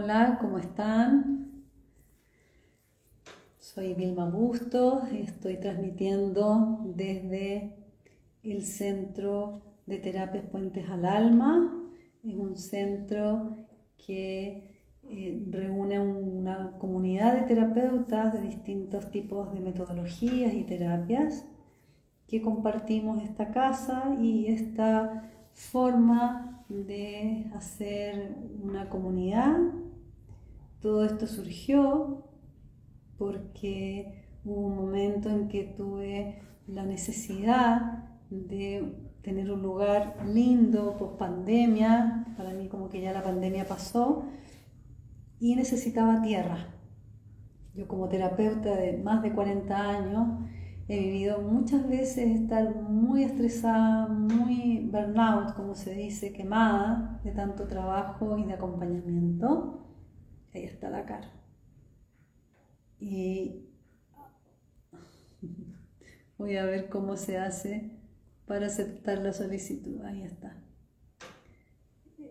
Hola, ¿cómo están? Soy Vilma Busto y estoy transmitiendo desde el Centro de Terapias Puentes al Alma. Es un centro que eh, reúne una comunidad de terapeutas de distintos tipos de metodologías y terapias que compartimos esta casa y esta forma de hacer una comunidad. Todo esto surgió porque hubo un momento en que tuve la necesidad de tener un lugar lindo post pandemia, para mí como que ya la pandemia pasó, y necesitaba tierra. Yo como terapeuta de más de 40 años, he vivido muchas veces estar muy estresada, muy burnout, como se dice, quemada de tanto trabajo y de acompañamiento. Ahí está la cara. Y voy a ver cómo se hace para aceptar la solicitud. Ahí está.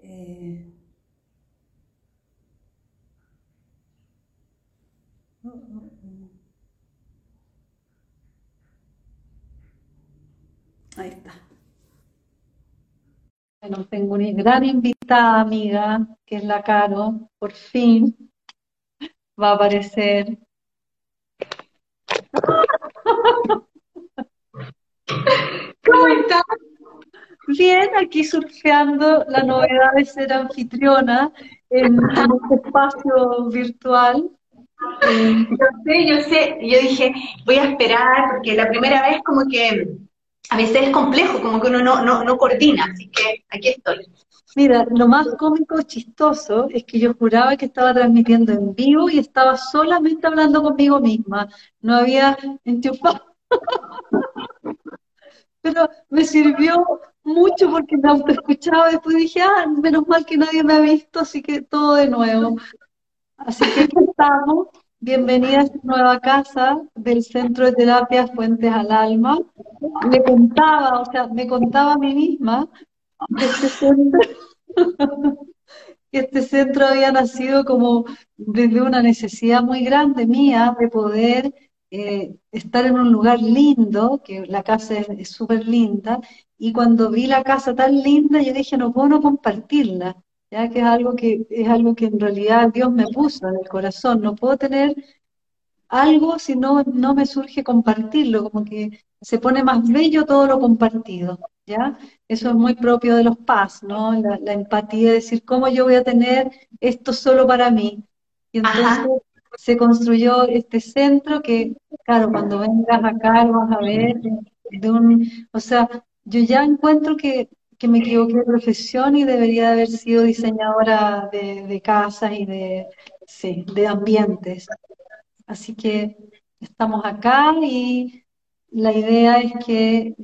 Eh, oh, oh, oh. Ahí está. Bueno, tengo una gran invitada amiga, que es la Caro, por fin va a aparecer. ¿Cómo estás? Bien, aquí surfeando la novedad de ser anfitriona en, en este espacio virtual. Yo sé, yo sé. Yo dije, voy a esperar, porque la primera vez como que a veces es complejo, como que uno no, no, no coordina, así que aquí estoy. Mira, lo más cómico, chistoso, es que yo juraba que estaba transmitiendo en vivo y estaba solamente hablando conmigo misma. No había enchufado. Pero me sirvió mucho porque me autoescuchaba y después dije, ah, menos mal que nadie me ha visto, así que todo de nuevo. Así que aquí. Bienvenida a esta nueva casa del Centro de Terapias Fuentes al Alma. Me contaba, o sea, me contaba a mí misma que este centro, que este centro había nacido como desde una necesidad muy grande mía de poder eh, estar en un lugar lindo, que la casa es súper linda, y cuando vi la casa tan linda, yo dije, no puedo no compartirla ya que es algo que es algo que en realidad Dios me puso en el corazón. No puedo tener algo si no, no me surge compartirlo, como que se pone más bello todo lo compartido, ¿ya? Eso es muy propio de los paz, ¿no? La, empatía, de decir, ¿cómo yo voy a tener esto solo para mí? Y entonces se construyó este centro que, claro, cuando vengas acá vas a ver de un, o sea, yo ya encuentro que que me equivoqué de profesión y debería haber sido diseñadora de, casas y de, sí, de ambientes. Así que estamos acá y la idea es que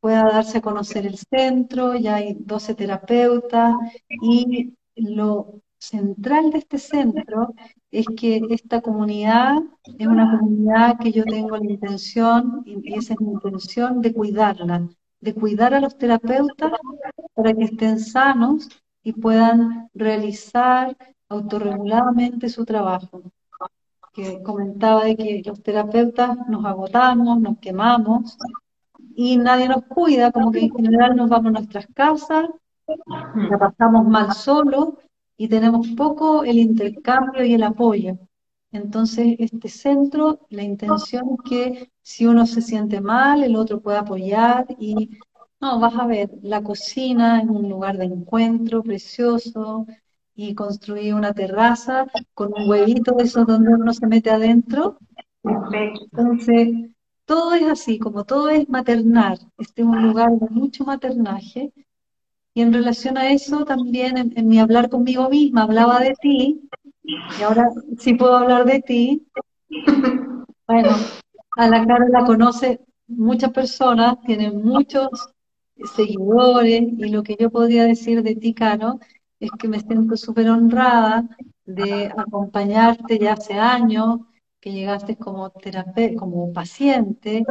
pueda darse a conocer el centro, ya hay 12 terapeutas y lo central de este centro es que esta comunidad es una comunidad que yo tengo la intención, y esa es mi intención, de cuidarla, de cuidar a los terapeutas para que estén sanos y puedan realizar autorreguladamente su trabajo. Que comentaba de que los terapeutas nos agotamos, nos quemamos y nadie nos cuida, como que en general nos vamos a nuestras casas, la pasamos mal solo y tenemos poco el intercambio y el apoyo. Entonces, este centro, la intención es que si uno se siente mal, el otro pueda apoyar y, no, vas a ver, la cocina es un lugar de encuentro precioso y construir una terraza con un huevito de esos donde uno se mete adentro. Entonces, todo es así, como todo es maternar, este es un lugar de mucho maternaje. Y en relación a eso, también en mi hablar conmigo misma, hablaba de ti, y ahora sí puedo hablar de ti. Bueno, a la cara la conoce muchas personas, tiene muchos seguidores, y lo que yo podría decir de ti, Caro, es que me siento súper honrada de acompañarte ya hace años, que llegaste como terapeuta, como paciente,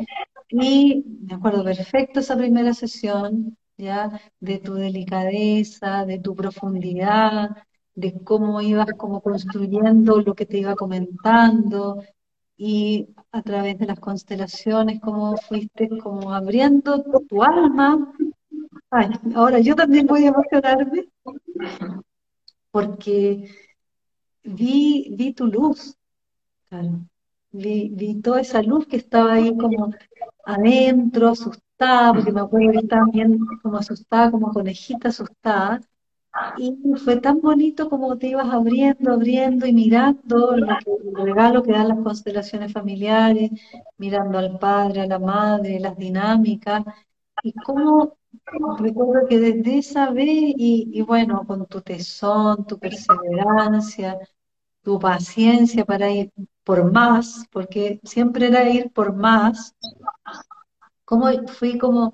y me acuerdo perfecto esa primera sesión, ya, de tu delicadeza, de tu profundidad, de cómo ibas como construyendo lo que te iba comentando y a través de las constelaciones, cómo fuiste como abriendo tu alma. Ay, ahora yo también voy a emocionarme porque vi, vi tu luz, Vi, vi toda esa luz que estaba ahí como adentro, asustada, porque me acuerdo que estaba bien como asustada, como conejita asustada. Y fue tan bonito como te ibas abriendo, abriendo y mirando lo el regalo que dan las constelaciones familiares, mirando al padre, a la madre, las dinámicas, y cómo recuerdo que desde esa vez, y, y bueno, con tu tesón, tu perseverancia, tu paciencia para ir por más, porque siempre era ir por más, como fui como,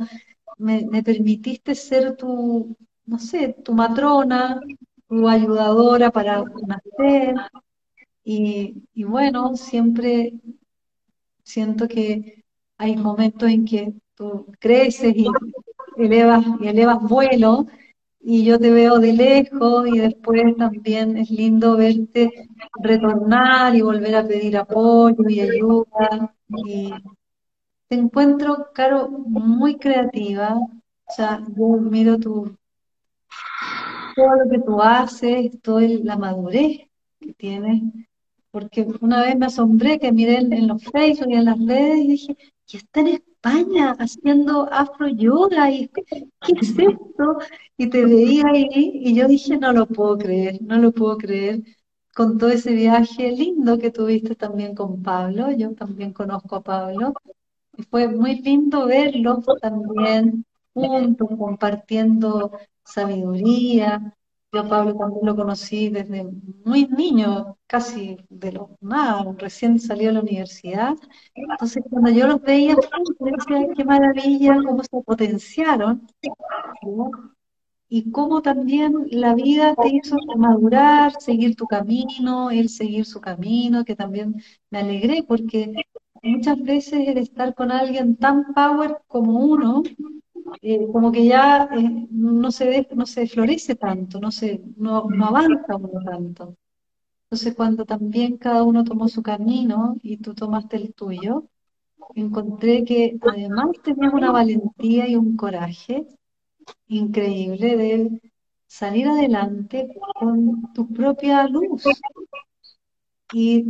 me, me permitiste ser tu, no sé, tu matrona, tu ayudadora para nacer. Y, y bueno, siempre siento que hay momentos en que tú creces y elevas, y elevas vuelo, y yo te veo de lejos, y después también es lindo verte retornar y volver a pedir apoyo y ayuda. Y te encuentro, Caro, muy creativa. O sea, yo miro tu, todo lo que tú haces, toda la madurez que tienes, porque una vez me asombré que miré en, los Facebook y en las redes y dije, y está en España haciendo afro yoga, y ¿qué es esto? Y te veía ahí y yo dije, no lo puedo creer, no lo puedo creer, con todo ese viaje lindo que tuviste también con Pablo, yo también conozco a Pablo, y fue muy lindo verlos también juntos, compartiendo sabiduría. Yo a Pablo también lo conocí desde muy niño, casi de los nada, recién salió de la universidad. Entonces cuando yo los veía decía, qué maravilla, cómo se potenciaron. Y cómo también la vida te hizo madurar, seguir tu camino, él seguir su camino, que también me alegré porque muchas veces el estar con alguien tan power como uno, eh, como que ya eh, no se no se florece tanto, no se, no, no avanza uno tanto. Entonces cuando también cada uno tomó su camino y tú tomaste el tuyo, encontré que además tenías una valentía y un coraje increíble de salir adelante con tu propia luz. Y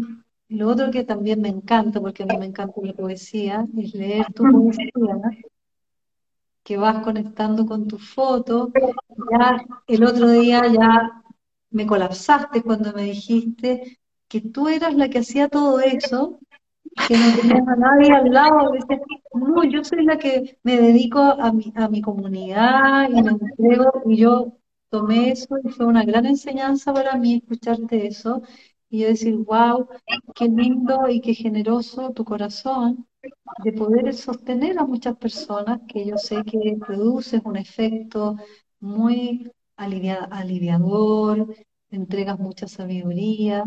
lo otro que también me encanta, porque a mí me encanta la poesía, es leer tu poesía que vas conectando con tu foto. Ya el otro día ya me colapsaste cuando me dijiste que tú eras la que hacía todo eso, que no tenías a nadie al lado. no, yo soy la que me dedico a mi, a mi comunidad y me entrego, y yo tomé eso y fue una gran enseñanza para mí escucharte eso y yo decir, wow, qué lindo y qué generoso tu corazón de poder sostener a muchas personas que yo sé que produces un efecto muy aliviador, entregas mucha sabiduría.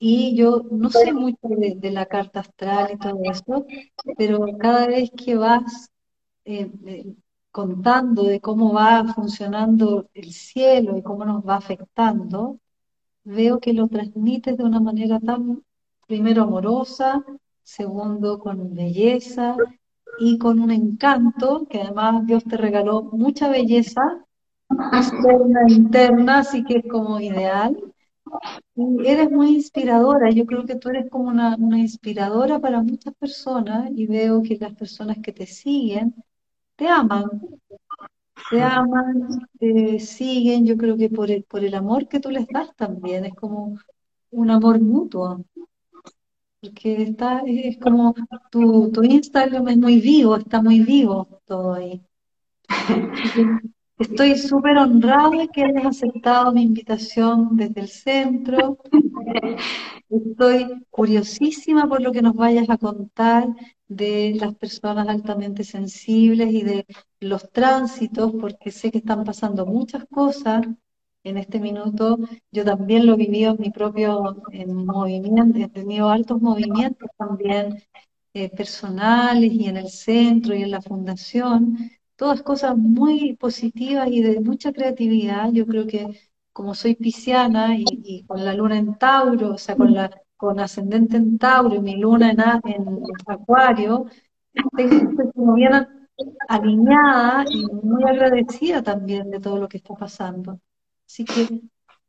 Y yo no sé mucho de, la carta astral y todo eso, pero cada vez que vas eh, eh, contando de cómo va funcionando el cielo y cómo nos va afectando, veo que lo transmites de una manera tan, primero amorosa, segundo con belleza y con un encanto, que además Dios te regaló mucha belleza externa interna, así que es como ideal. Y eres muy inspiradora, yo creo que tú eres como una, una inspiradora para muchas personas y veo que las personas que te siguen te aman, te aman, te siguen, yo creo que por el, por el amor que tú les das también, es como un amor mutuo porque está, es como tu, tu Instagram es muy vivo, está muy vivo todo ahí. Estoy súper honrada que hayas aceptado mi invitación desde el centro. Estoy curiosísima por lo que nos vayas a contar de las personas altamente sensibles y de los tránsitos, porque sé que están pasando muchas cosas en este minuto. Yo también lo viví en mi propio en movimiento, he tenido altos movimientos también eh, personales y en el centro y en la fundación. Todas cosas muy positivas y de mucha creatividad. Yo creo que como soy pisciana y, con la luna en Tauro, o sea, con, la, con ascendente en Tauro y mi luna en, en Acuario, estoy como bien alineada y muy agradecida también de todo lo que está pasando. Así que,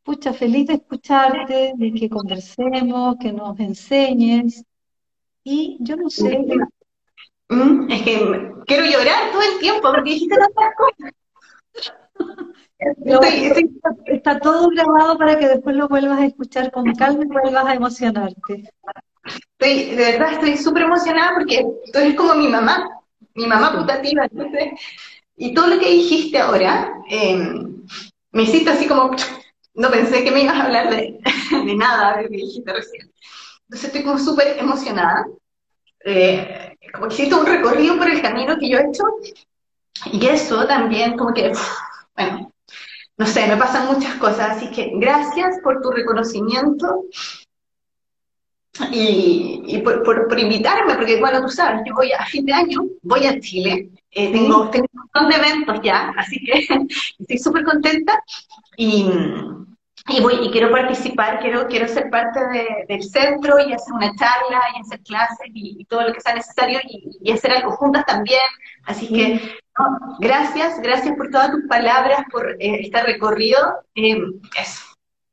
pucha, feliz de escucharte, de que conversemos, que nos enseñes. Y yo no sé. Mm, es que quiero llorar todo el tiempo porque dijiste tantas cosas. Está todo grabado para que después lo vuelvas a escuchar con calma y vuelvas a emocionarte. Estoy, de verdad estoy súper emocionada porque tú eres como mi mamá, mi mamá putativa, y todo lo que dijiste ahora, em, me hiciste así como, no pensé que me ibas a hablar de, de nada de lo que dijiste recién. Entonces estoy como súper emocionada, eh, como que hiciste un recorrido por el camino que yo he hecho, y eso también como que, bueno, no sé, me pasan muchas cosas, así que gracias por tu reconocimiento y, por, por, invitarme, porque bueno, tú sabes, yo voy a, fin de año, voy a Chile, eh, tengo, tengo, un montón de eventos ya, así que estoy súper contenta y, y, voy, y quiero participar, quiero, quiero ser parte del centro y hacer una charla y hacer clases y, todo lo que sea necesario y, hacer algo juntas también, así que gracias, gracias por todas tus palabras, por eh, este recorrido. Eh, eso.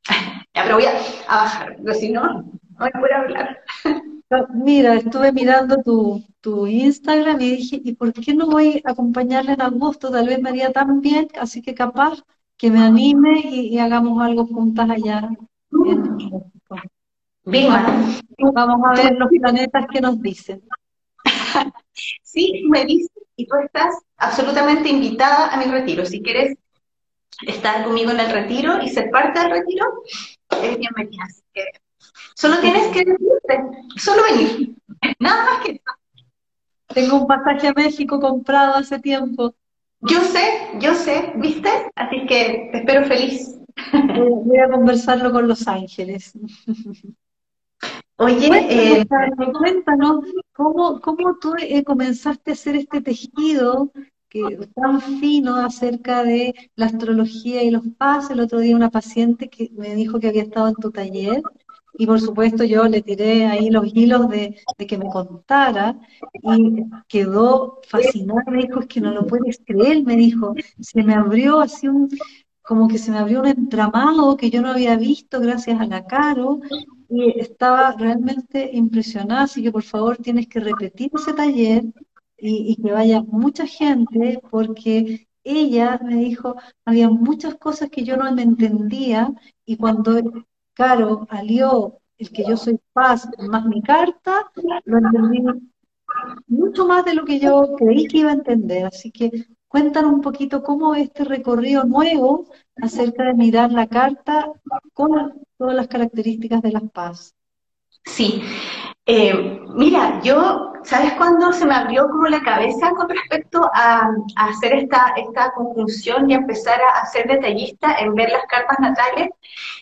Ya, pero voy a, bajar, porque si no, no voy a poder hablar. Mira, estuve mirando tu, tu Instagram y dije, ¿y por qué no voy a acompañarle en agosto? Tal vez me haría tan bien, así que capaz que me anime y, hagamos algo juntas allá en México. vamos a ver los planetas que nos dicen. sí, me dicen y tú estás absolutamente invitada a mi retiro. Si quieres estar conmigo en el retiro y ser parte del retiro, es bienvenida. Así que solo tienes que decirte, solo venir. Nada más que eso. Tengo un pasaje a México comprado hace tiempo. Yo sé, yo sé, ¿viste? Así que te espero feliz. Voy a conversarlo con Los Ángeles. Oye, eh, cuéntanos, ¿cómo, ¿cómo tú eh, comenzaste a hacer este tejido que tan fino acerca de la astrología y los pases? El otro día una paciente que me dijo que había estado en tu taller y por supuesto yo le tiré ahí los hilos de, de, que me contara y quedó fascinada, me dijo, es que no lo puedes creer, me dijo, se me abrió así un, como que se me abrió un entramado que yo no había visto gracias a la Caro. Y estaba realmente impresionada, así que por favor tienes que repetir ese taller y, que vaya mucha gente porque ella me dijo, había muchas cosas que yo no me entendía y cuando Caro alió el que yo soy paz más mi carta, lo entendí mucho más de lo que yo creí que iba a entender. Así que cuéntanos un poquito cómo este recorrido nuevo acerca de mirar la carta con todas las características de las paz. Sí, eh, mira, yo, ¿sabes cuándo se me abrió como la cabeza con respecto a, hacer esta, esta conclusión y empezar a, ser detallista en ver las cartas natales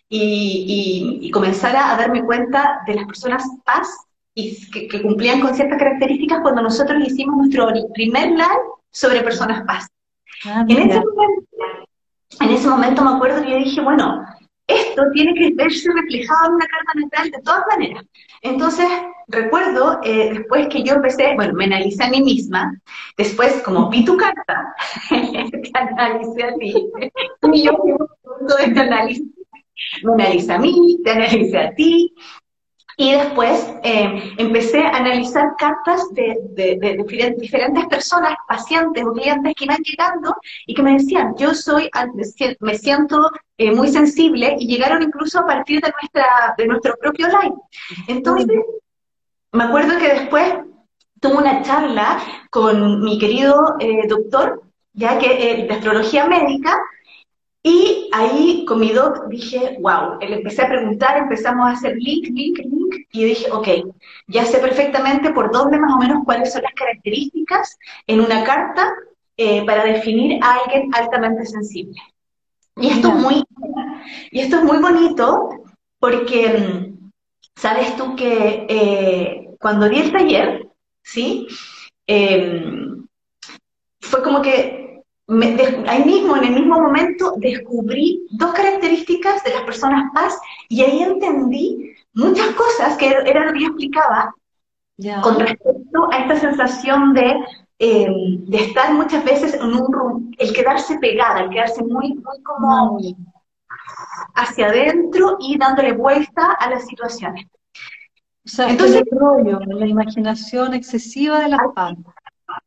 y, comenzar a, darme cuenta de las personas paz y que, cumplían con ciertas características cuando nosotros hicimos nuestro primer live sobre personas paz. Ah, en, ese momento, en ese momento me acuerdo que yo dije, bueno, esto tiene que verse reflejado en una carta natal de todas maneras. Entonces, recuerdo eh, después que yo empecé, bueno, me analicé a mí misma, después como vi tu carta, te analicé a ti, y yo todo este análisis, me analicé a mí, te analicé a ti, y después eh, empecé a analizar cartas de, diferentes personas, pacientes o clientes que iban llegando y que me decían, yo soy, me siento eh, muy sensible y llegaron incluso a partir de, nuestra, de nuestro propio live. Entonces, me acuerdo que después tuve una charla con mi querido eh, doctor, ya que de astrología médica, y ahí con mi doc dije, wow, le empecé a preguntar, empezamos a hacer link, link, link, y dije, ok, ya sé perfectamente por dónde más o menos cuáles son las características en una carta eh, para definir a alguien altamente sensible. Y esto, es muy, y esto es muy bonito porque, mm, sabes tú que eh, cuando di el taller, ¿sí? Em, fue como que ahí mismo, en el mismo momento, descubrí dos características de las personas paz y ahí entendí muchas cosas que era lo que yo explicaba con respecto a esta sensación de, eh, de estar muchas veces en un el quedarse pegada, el quedarse muy, muy como hacia adentro y dándole vuelta a las situaciones. O sea, Entonces, el rollo, la imaginación excesiva de la paz.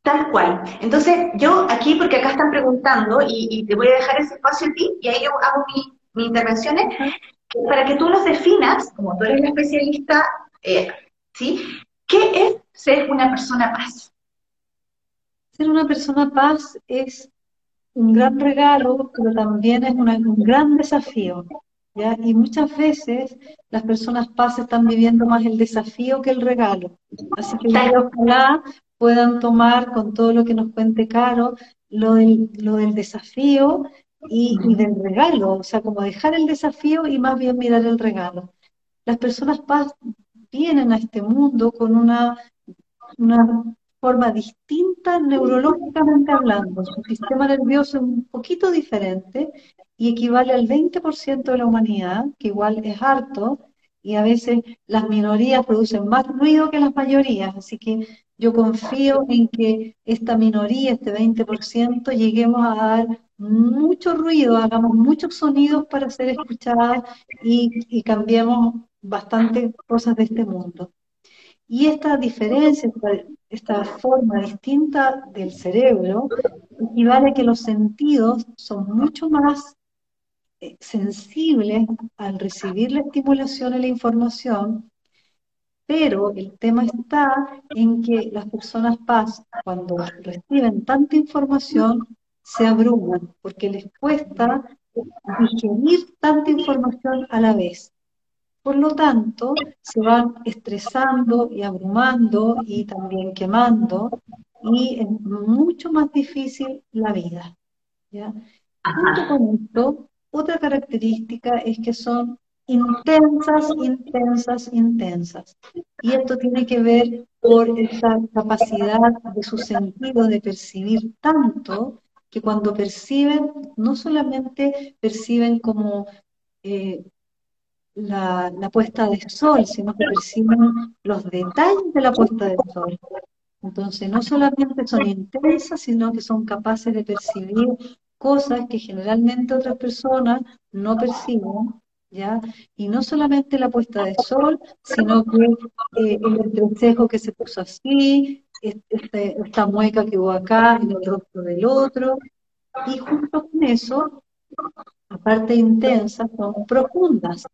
Tal cual. Entonces, yo aquí, porque acá están preguntando, y, te voy a dejar ese espacio a ti, y ahí yo hago mis intervenciones, para que tú los definas, como tú eres la especialista, eh, ¿sí? ¿Qué es ser una persona paz? Ser una persona paz es un gran regalo, pero también es un gran desafío. ¿ya? Y muchas veces las personas paz están viviendo más el desafío que el regalo. Así que ojalá puedan tomar con todo lo que nos cuente Caro lo del, lo del desafío y, del regalo, o sea, como dejar el desafío y más bien mirar el regalo. Las personas vienen a este mundo con una, una forma distinta neurológicamente hablando. Su sistema nervioso es un poquito diferente y equivale al 20% de la humanidad, que igual es harto, y a veces las minorías producen más ruido que las mayorías, así que yo confío en que esta minoría, este 20%, lleguemos a dar mucho ruido, hagamos muchos sonidos para ser escuchadas y, cambiemos bastante cosas de este mundo. Y esta diferencia, esta, forma distinta del cerebro, equivale a que los sentidos son mucho más sensibles al recibir la estimulación y la información pero el tema está en que las personas paz, cuando reciben tanta información, se abruman, porque les cuesta digerir tanta información a la vez. Por lo tanto, se van estresando y abrumando y también quemando, y es mucho más difícil la vida. ¿ya? Junto con esto, otra característica es que son intensas, intensas, intensas. Y esto tiene que ver por esa capacidad de su sentido de percibir tanto que cuando perciben, no solamente perciben como eh, la, la, puesta de sol, sino que perciben los detalles de la puesta de sol. Entonces, no solamente son intensas, sino que son capaces de percibir cosas que generalmente otras personas no perciben ¿ya? Y no solamente la puesta de sol, sino que eh, el entrecejo que se puso así, este, esta mueca que hubo acá en el rostro del otro, y junto con eso, aparte intensa, son profundas.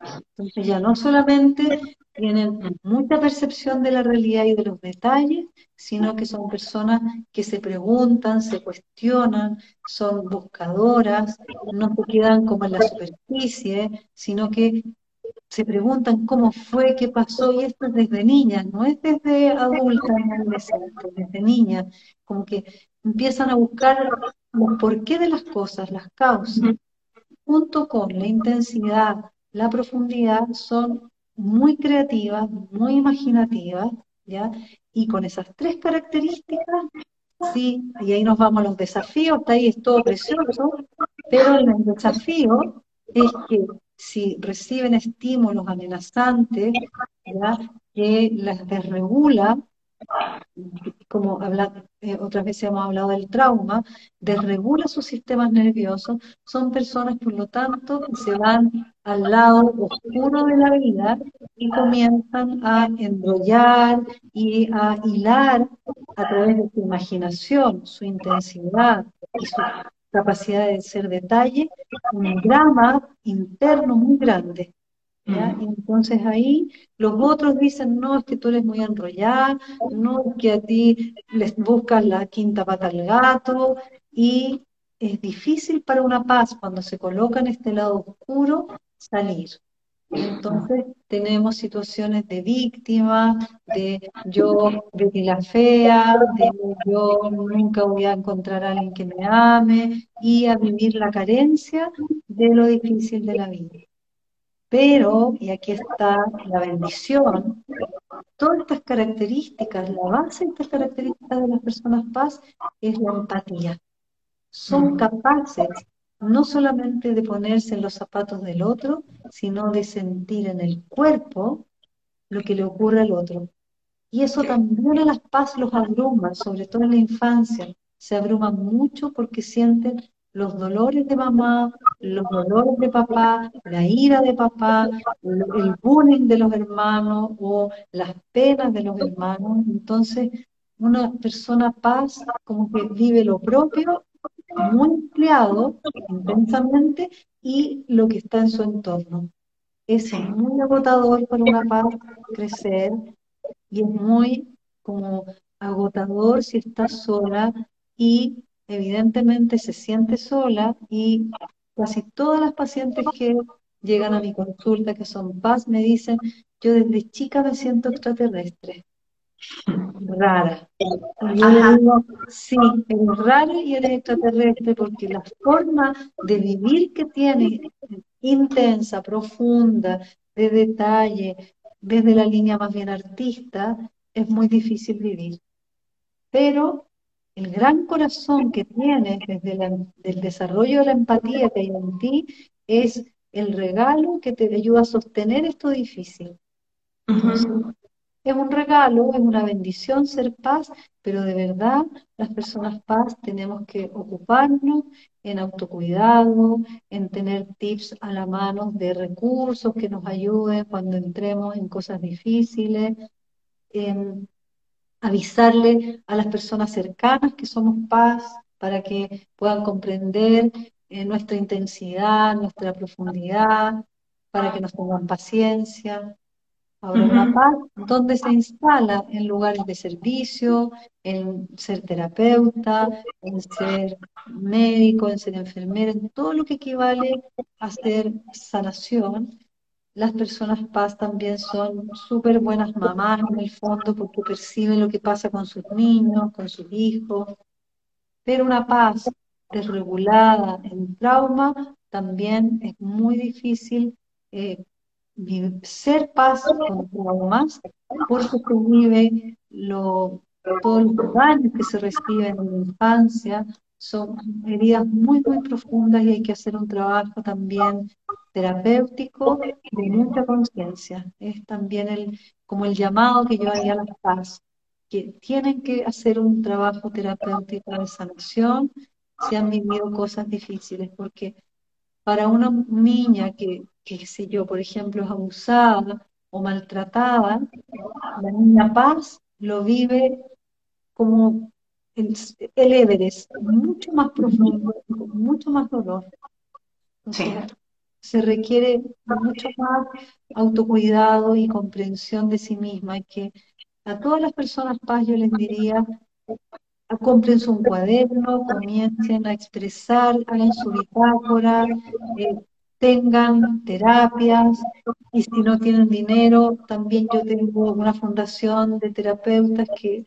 Entonces ya no solamente tienen mucha percepción de la realidad y de los detalles, sino que son personas que se preguntan, se cuestionan, son buscadoras, no se quedan como en la superficie, sino que se preguntan cómo fue, qué pasó, y esto es desde niñas, no es desde adultas desde niñas, como que empiezan a buscar los porqué de las cosas, las causas, junto con la intensidad, la profundidad, son muy creativas, muy imaginativas, ¿ya? Y con esas tres características, sí, y ahí nos vamos a los desafíos, hasta ahí es todo precioso, pero el desafío es que si reciben estímulos amenazantes, ¿ya? que las desregula, como habla, eh, otras veces hemos hablado del trauma, desregula sus sistemas nerviosos, son personas, por lo tanto, que se van al lado oscuro de la vida y comienzan a enrollar y a hilar a través de su imaginación, su intensidad y su capacidad de ser detalle, un drama interno muy grande. Mm. entonces ahí los otros dicen, no, es que tú eres muy enrollada, no, es que a ti les buscas la quinta pata al gato, y es difícil para una paz cuando se coloca en este lado oscuro salir. Entonces tenemos situaciones de víctima, de yo de la fea, de yo nunca voy a encontrar a alguien que me ame y a vivir la carencia de lo difícil de la vida. Pero, y aquí está la bendición, todas estas características, la base de estas características de las personas paz es la empatía. son capaces no solamente de ponerse en los zapatos del otro, sino de sentir en el cuerpo lo que le ocurre al otro. Y eso también a las paz los abruma, sobre todo en la infancia. Se abruman mucho porque sienten los dolores de mamá, los dolores de papá, la ira de papá, el bullying de los hermanos o las penas de los hermanos. Entonces, una persona paz como que vive lo propio, muy empleado intensamente y lo que está en su entorno. Es muy agotador para una paz crecer y es muy como agotador si está sola y evidentemente se siente sola y casi todas las pacientes que llegan a mi consulta, que son paz, me dicen, yo desde chica me siento extraterrestre, rara. Digo, sí, eres rara y eres extraterrestre porque la forma de vivir que tiene, intensa, profunda, de detalle, desde la línea más bien artista, es muy difícil vivir. Pero el gran corazón que tienes desde el desarrollo de la empatía que hay en ti es el regalo que te ayuda a sostener esto difícil. Es un regalo, es una bendición ser paz, pero de verdad las personas paz tenemos que ocuparnos en autocuidado, en tener tips a la mano de recursos que nos ayuden cuando entremos en cosas difíciles, en avisarle a las personas cercanas que somos paz para que puedan comprender eh, nuestra intensidad, nuestra profundidad, para que nos tengan paciencia. Ahora, una paz, ¿dónde se instala? En lugares de servicio, en ser terapeuta, en ser médico, en ser enfermera, en todo lo que equivale a ser sanación las personas paz también son súper buenas mamás en el fondo porque perciben lo que pasa con sus niños, con sus hijos. Pero una paz desregulada en trauma también es muy difícil eh, ser paz con traumas porque se vive lo, todos los daños que se reciben en la infancia, son heridas muy, muy profundas y hay que hacer un trabajo también terapéutico de mucha conciencia. Es también el, como el llamado que yo haría a las paz, que tienen que hacer un trabajo terapéutico de sanación si han vivido cosas difíciles, porque para una niña que, que sé yo, por ejemplo, es abusada o maltratada, la niña paz lo vive como el, el Everest, mucho más profundo, con mucho más dolor. sí se requiere mucho más autocuidado y comprensión de sí misma, y que a todas las personas paz yo les diría, compren un cuaderno, comiencen a expresar, hagan su bitácora, eh, tengan terapias, y si no tienen dinero, también yo tengo una fundación de terapeutas que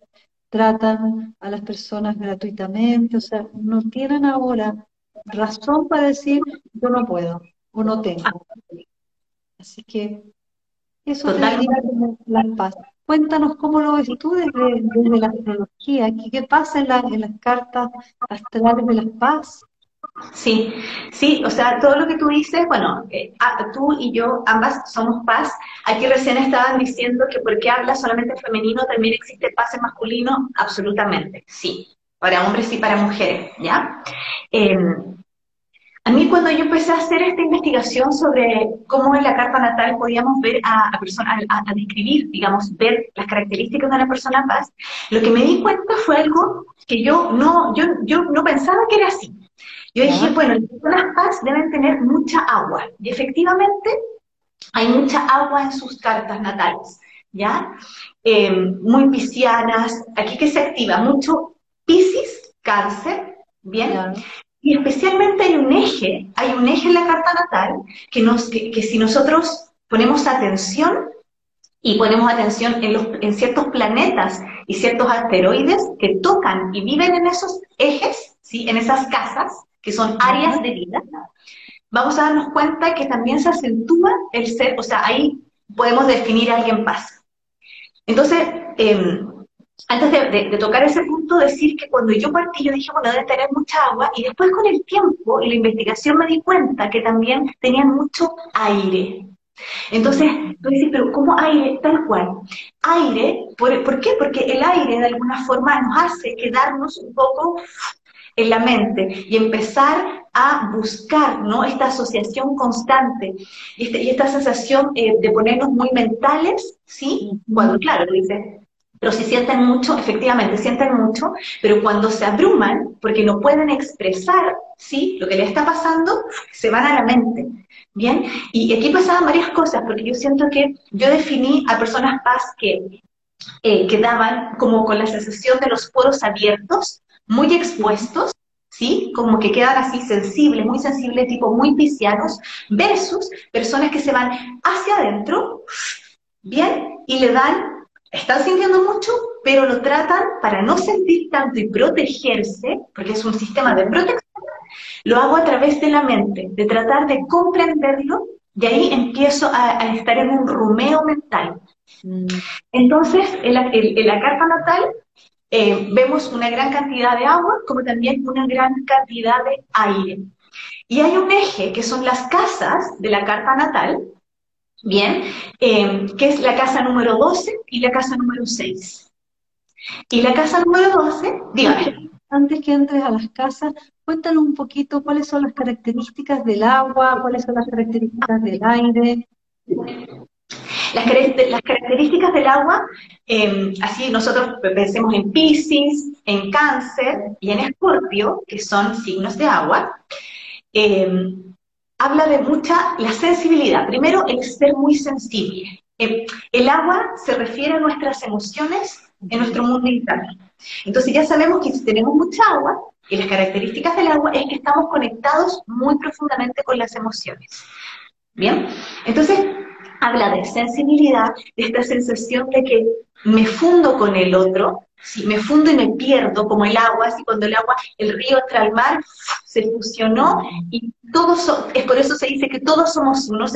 tratan a las personas gratuitamente, o sea, no tienen ahora razón para decir yo no puedo o no tengo. Así que eso sería la paz. Cuéntanos cómo lo ves tú desde, la astrología, ¿Qué, pasa en, las cartas astrales de la paz? Sí, sí, o sea, todo lo que tú dices, bueno, eh, tú y yo ambas somos paz. Aquí recién estaban diciendo que porque hablas solamente femenino también existe paz en masculino, absolutamente, sí, para hombres y para mujeres, ¿ya? Em, a mí cuando yo empecé a hacer esta investigación sobre cómo en la carta natal podíamos ver a, personas, a, describir, digamos, ver las características de una persona paz, lo que me di cuenta fue algo que yo no, yo, yo no pensaba que era así. Yo dije, bueno, las personas paz deben tener mucha agua. Y efectivamente hay mucha agua en sus cartas natales, ¿ya? Em, muy piscianas, aquí que se activa mucho Piscis, cáncer, ¿bien? Y especialmente hay un eje, hay un eje en la carta natal que, nos, que, si nosotros ponemos atención y ponemos atención en, los, en ciertos planetas y ciertos asteroides que tocan y viven en esos ejes, ¿sí? en esas casas, que son áreas de vida, vamos a darnos cuenta que también se acentúa el ser, o sea, ahí podemos definir a alguien paz. Entonces, em, antes de, tocar ese punto, decir que cuando yo partí, yo dije, bueno, debe tener mucha agua, y después con el tiempo y la investigación me di cuenta que también tenían mucho aire. Entonces, tú dices, pero ¿cómo aire? Tal cual. Aire, ¿por, ¿por qué? Porque el aire de alguna forma nos hace quedarnos un poco en la mente y empezar a buscar ¿no? esta asociación constante y, este, esta sensación eh, de ponernos muy mentales, ¿sí? Cuando, claro, tú dices, pero si sienten mucho, efectivamente, sienten mucho, pero cuando se abruman, porque no pueden expresar, ¿sí? Lo que les está pasando, se van a la mente. Bien, y aquí pasaban varias cosas, porque yo siento que yo definí a personas paz que eh, quedaban como con la sensación de los poros abiertos, muy expuestos, ¿sí? Como que quedan así sensibles, muy sensibles, tipo muy piscianos, versus personas que se van hacia adentro, ¿bien? Y le dan, están sintiendo mucho, pero lo tratan para no sentir tanto y protegerse, porque es un sistema de protección, lo hago a través de la mente, de tratar de comprenderlo, y ahí empiezo a, estar en un rumeo mental. Mm. Entonces, en la carta natal eh, vemos una gran cantidad de agua como también una gran cantidad de aire. Y hay un eje que son las casas de la carta natal, bien, eh, que es la casa número 12 y la casa número 6. Y la casa número 12, dígame. Antes que entres a las casas, cuéntanos un poquito cuáles son las características del agua, cuáles son las características del aire. Las, características del agua, em, así nosotros pensemos en Pisces, en Cáncer y en Escorpio, que son signos de agua, em, habla de mucha, la sensibilidad. Primero, el ser muy sensible. Em, el agua se refiere a nuestras emociones en nuestro mundo interno. Entonces ya sabemos que si tenemos mucha agua, y las características del agua es que estamos conectados muy profundamente con las emociones. Bien, entonces habla de sensibilidad, de esta sensación de que me fundo con el otro, si me fundo y me pierdo como el agua, así cuando el agua, el río entra al mar, se fusionó y todos, es por eso se dice que todos somos unos,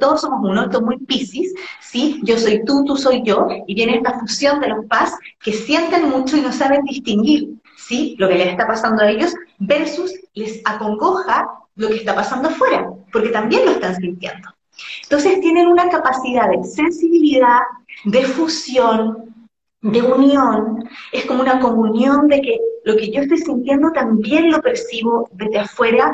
todos somos uno, esto es muy piscis, ¿sí? Yo soy tú, tú soy yo, y viene esta fusión de los paz que sienten mucho y no saben distinguir, ¿sí? Lo que les está pasando a ellos versus les acongoja lo que está pasando afuera, porque también lo están sintiendo. Entonces tienen una capacidad de sensibilidad, de fusión, de unión. Es como una comunión de que lo que yo estoy sintiendo también lo percibo desde afuera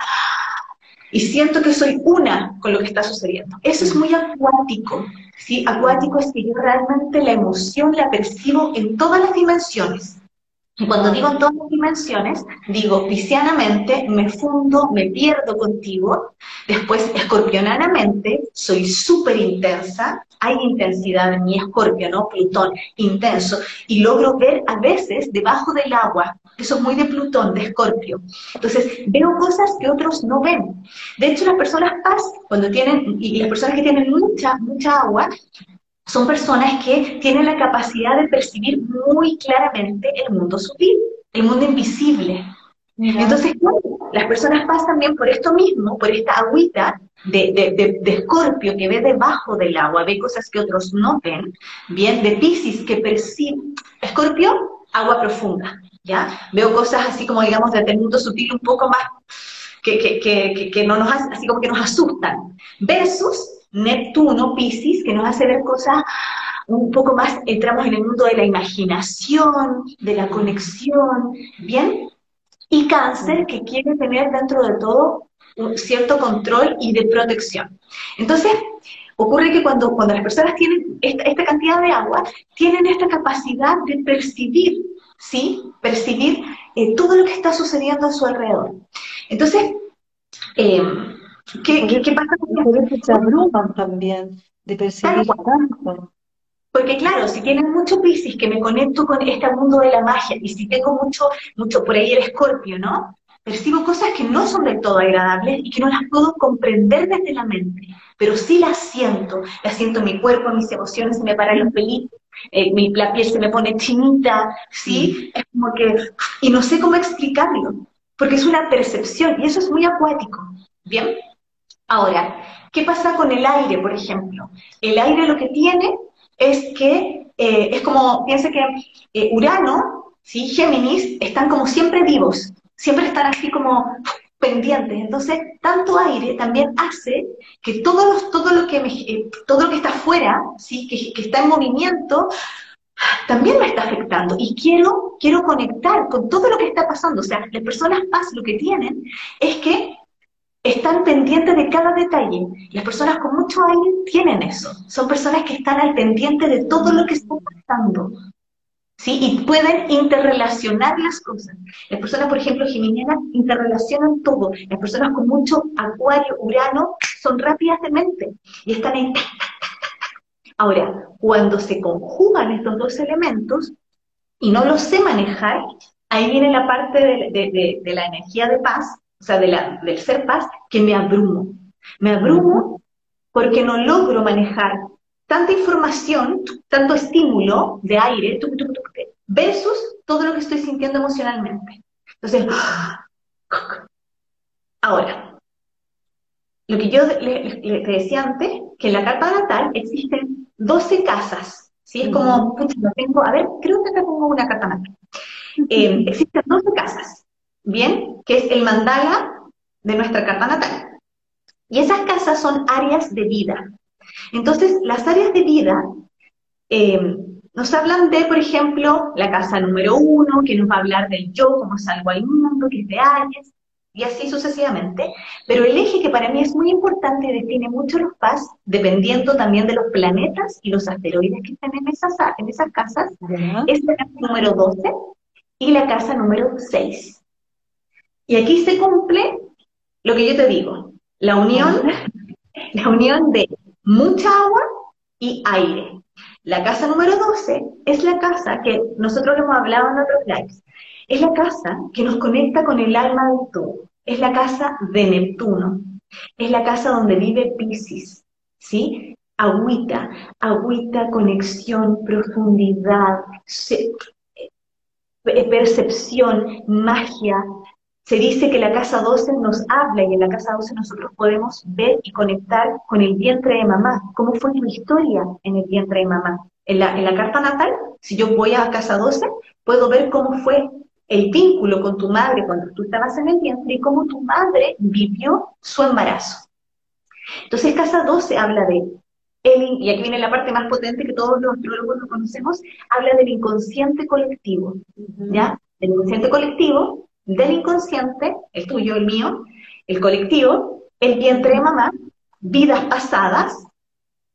y siento que soy una con lo que está sucediendo. Eso es muy acuático. ¿sí? Acuático es que yo realmente la emoción la percibo en todas las dimensiones. Y cuando digo en todas las dimensiones, digo piscianamente, me fundo, me pierdo contigo. Después, escorpionanamente, soy súper intensa. Hay intensidad en mi escorpio, ¿no? Plutón, intenso. Y logro ver a veces debajo del agua. Eso es muy de Plutón, de escorpio. Entonces, veo cosas que otros no ven. De hecho, las personas paz, cuando tienen, y las personas que tienen mucha, mucha agua, son personas que tienen la capacidad de percibir muy claramente el mundo sutil, el mundo invisible. Entonces, las personas pasan también por esto mismo, por esta agüita de, escorpio que ve debajo del agua, ve cosas que otros no ven, bien, de piscis que percibe, escorpio, agua profunda, ¿ya? Veo cosas así como, digamos, desde el mundo sutil un poco más, que, que, que no nos, así como que nos asustan, versus Neptuno, Pisces, que nos hace ver cosas un poco más, entramos en el mundo de la imaginación, de la conexión, ¿bien? Y cáncer, que quiere tener dentro de todo un cierto control y de protección. Entonces, ocurre que cuando, cuando las personas tienen esta, cantidad de agua, tienen esta capacidad de percibir, ¿sí? Percibir eh, todo lo que está sucediendo a su alrededor. Entonces, eh, ¿Qué, qué, qué pasa con que se abruman también de percibir tanto? Porque claro, si tienen mucho Piscis, que me conecto con este mundo de la magia, y si tengo mucho, mucho por ahí el escorpio, ¿no? Percibo cosas que no son del todo agradables y que no las puedo comprender desde la mente, pero sí las siento, las siento en mi cuerpo, en mis emociones, se me paran los pelitos, eh, mi, la piel se me pone chinita, ¿sí? Es como que, y no sé cómo explicarlo, porque es una percepción, y eso es muy acuático, ¿bien? Ahora, ¿qué pasa con el aire, por ejemplo? El aire lo que tiene es que eh, es como, piense que eh, Urano, ¿sí? Géminis, están como siempre vivos, siempre están así como pendientes. Entonces, tanto aire también hace que todo, todo, lo, que eh, todo lo que está afuera, ¿sí? Que, está en movimiento, también me está afectando. Y quiero, quiero conectar con todo lo que está pasando. O sea, las personas paz lo que tienen es que están pendientes de cada detalle. Las personas con mucho aire tienen eso. Son personas que están al pendiente de todo lo que está pasando. ¿Sí? Y pueden interrelacionar las cosas. Las personas, por ejemplo, geminianas, interrelacionan todo. Las personas con mucho acuario, urano, son rápidas de mente y están en... Ahora, cuando se conjugan estos dos elementos y no los sé manejar, ahí viene la parte de la energía de paz, o sea, de la, del ser paz, que me abrumo. Me abrumo porque no logro manejar tanta información, tanto estímulo de aire, versus todo lo que estoy sintiendo emocionalmente. Entonces, ahora, lo que yo le, decía antes, que en la carta natal existen 12 casas, ¿sí? Es como, tengo, a ver, creo que acá tengo una carta natal. Eh, existen 12 casas. ¿Bien? Que es el mandala de nuestra carta natal. Y esas casas son áreas de vida. Entonces, las áreas de vida eh, nos hablan de, por ejemplo, la casa número uno, que nos va a hablar del yo, cómo salgo al mundo, que es de Aries, y así sucesivamente. Pero el eje que para mí es muy importante y define mucho los PAS, dependiendo también de los planetas y los asteroides que están en esas, en esas casas, es la casa número 12 y la casa número 6. Y aquí se cumple lo que yo te digo, la unión, la unión de mucha agua y aire. La casa número 12 es la casa que nosotros hemos hablado en otros lives. Es la casa que nos conecta con el alma del todo. Es la casa de Neptuno. Es la casa donde vive Pisces. ¿Sí? Agüita, agüita, conexión, profundidad, eh, percepción, magia, se dice que la casa 12 nos habla y en la casa 12 nosotros podemos ver y conectar con el vientre de mamá, cómo fue tu historia en el vientre de mamá. En la, en la carta natal, si yo voy a casa 12, puedo ver cómo fue el vínculo con tu madre cuando tú estabas en el vientre y cómo tu madre vivió su embarazo. Entonces, casa 12 habla de, el, y aquí viene la parte más potente que todos los astrólogos lo conocemos, habla del inconsciente colectivo, ¿ya? El inconsciente colectivo del inconsciente, el tuyo, el mío, el colectivo, el vientre de mamá, vidas pasadas,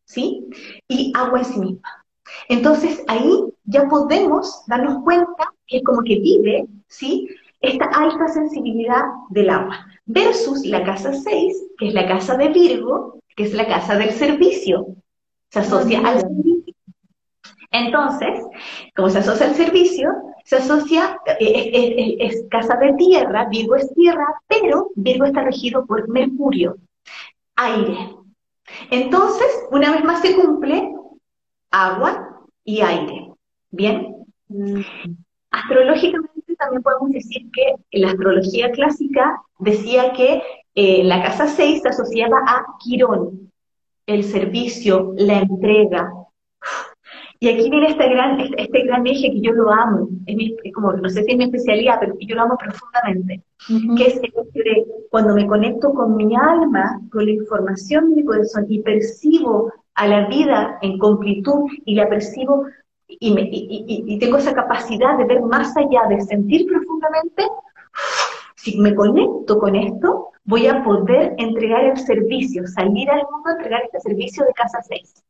¿sí? Y agua en sí misma. Entonces ahí ya podemos darnos cuenta que es como que vive, ¿sí? Esta alta sensibilidad del agua. Versus la casa 6, que es la casa de Virgo, que es la casa del servicio. Se asocia al servicio. Entonces, como se asocia al servicio, se asocia, eh, es, casa de tierra, Virgo es tierra, pero Virgo está regido por Mercurio, aire. Entonces, una vez más se cumple agua y aire. ¿Bien? Mm. Astrológicamente también podemos decir que la astrología clásica decía que eh, la casa 6 se asociaba a Quirón, el servicio, la entrega, y aquí viene este gran, este, gran eje que yo lo amo, es, como, no sé si es mi especialidad, pero yo lo amo profundamente, que es el hecho de cuando me conecto con mi alma, con la información de mi corazón y percibo a la vida en completud y la percibo y, me, y, tengo esa capacidad de ver más allá, de sentir profundamente, si me conecto con esto, voy a poder entregar el servicio, salir al mundo a entregar este servicio de casa 6.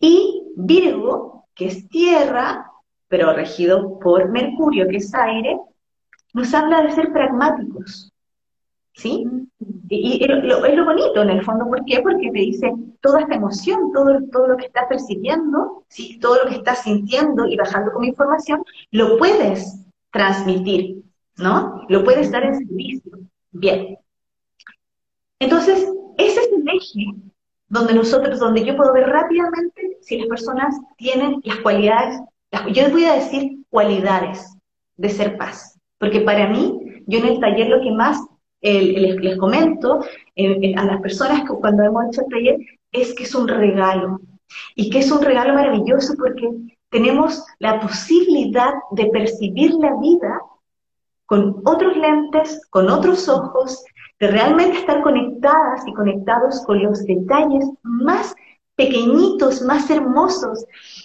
Y Virgo, que es tierra, pero regido por Mercurio, que es aire, nos habla de ser pragmáticos. ¿Sí? Y, es lo bonito en el fondo, ¿por qué? Porque te dice toda esta emoción, todo, todo lo que estás percibiendo, ¿sí? todo lo que estás sintiendo y bajando como información, lo puedes transmitir, ¿no? Lo puedes dar en servicio. Bien. Entonces, ese es el eje donde nosotros, donde yo puedo ver rápidamente si las personas tienen las cualidades, yo les voy a decir cualidades de ser paz, porque para mí, yo en el taller lo que más les, comento a las personas que cuando hemos hecho el taller es que es un regalo, y que es un regalo maravilloso porque tenemos la posibilidad de percibir la vida con otros lentes, con otros ojos, de realmente estar conectadas y conectados con los detalles más pequeñitos, más hermosos.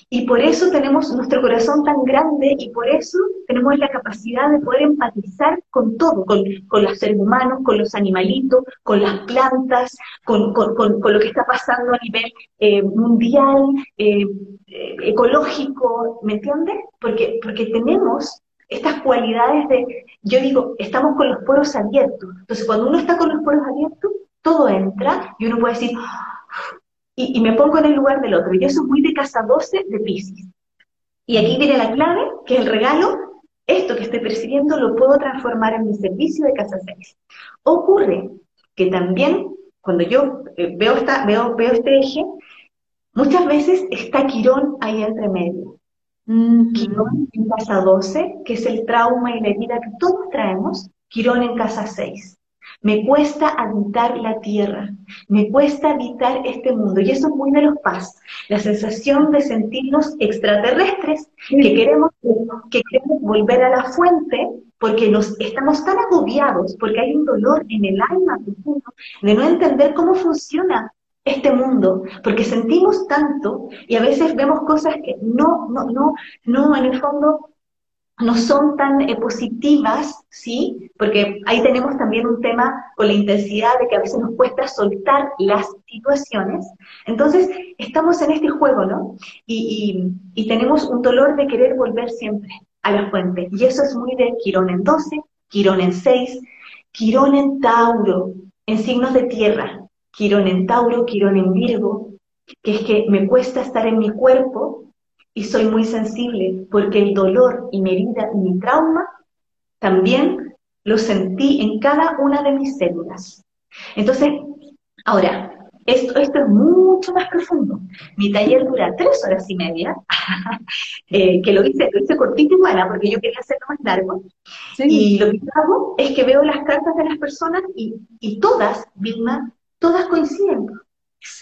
Y por eso tenemos nuestro corazón tan grande y por eso tenemos la capacidad de poder empatizar con todo, con, los seres humanos, con los animalitos, con las plantas, con, lo que está pasando a nivel eh, mundial, eh, eh, ecológico, ¿me entiendes? Porque, porque tenemos estas cualidades de, yo digo, estamos con los poros abiertos. Entonces, cuando uno está con los poros abiertos, todo entra y uno puede decir, y, me pongo en el lugar del otro. Y eso es muy de casa 12 de Pisces. Y aquí viene la clave, que el regalo. Esto que estoy percibiendo lo puedo transformar en mi servicio de casa 6. Ocurre que también, cuando yo eh, veo, esta, veo, veo este eje, muchas veces está Quirón ahí entre medio. Quirón en casa 12, que es el trauma y la herida que todos traemos, Quirón en casa 6. Me cuesta habitar la tierra, me cuesta habitar este mundo. Y eso es muy de los paz, la sensación de sentirnos extraterrestres, que queremos, que queremos volver a la fuente porque nos estamos tan agobiados, porque hay un dolor en el alma de no entender cómo funciona este mundo, porque sentimos tanto y a veces vemos cosas que no, no, no, no, en el fondo no son tan eh, positivas, ¿sí? Porque ahí tenemos también un tema con la intensidad de que a veces nos cuesta soltar las situaciones. Entonces, estamos en este juego, ¿no? Y, y, tenemos un dolor de querer volver siempre a la fuente. Y eso es muy de Quirón en 12, Quirón en 6, Quirón en Tauro, en signos de tierra, Quirón en Tauro, Quirón en Virgo, que es que me cuesta estar en mi cuerpo y soy muy sensible porque el dolor y mi herida y mi trauma también lo sentí en cada una de mis células. Entonces, ahora, esto, esto es mucho más profundo. Mi taller dura tres horas y media, eh, que lo hice, lo hice cortito y buena porque yo quería hacerlo más largo. Y lo que hago es que veo las cartas de las personas y, y todas, Vilma, todas coinciden.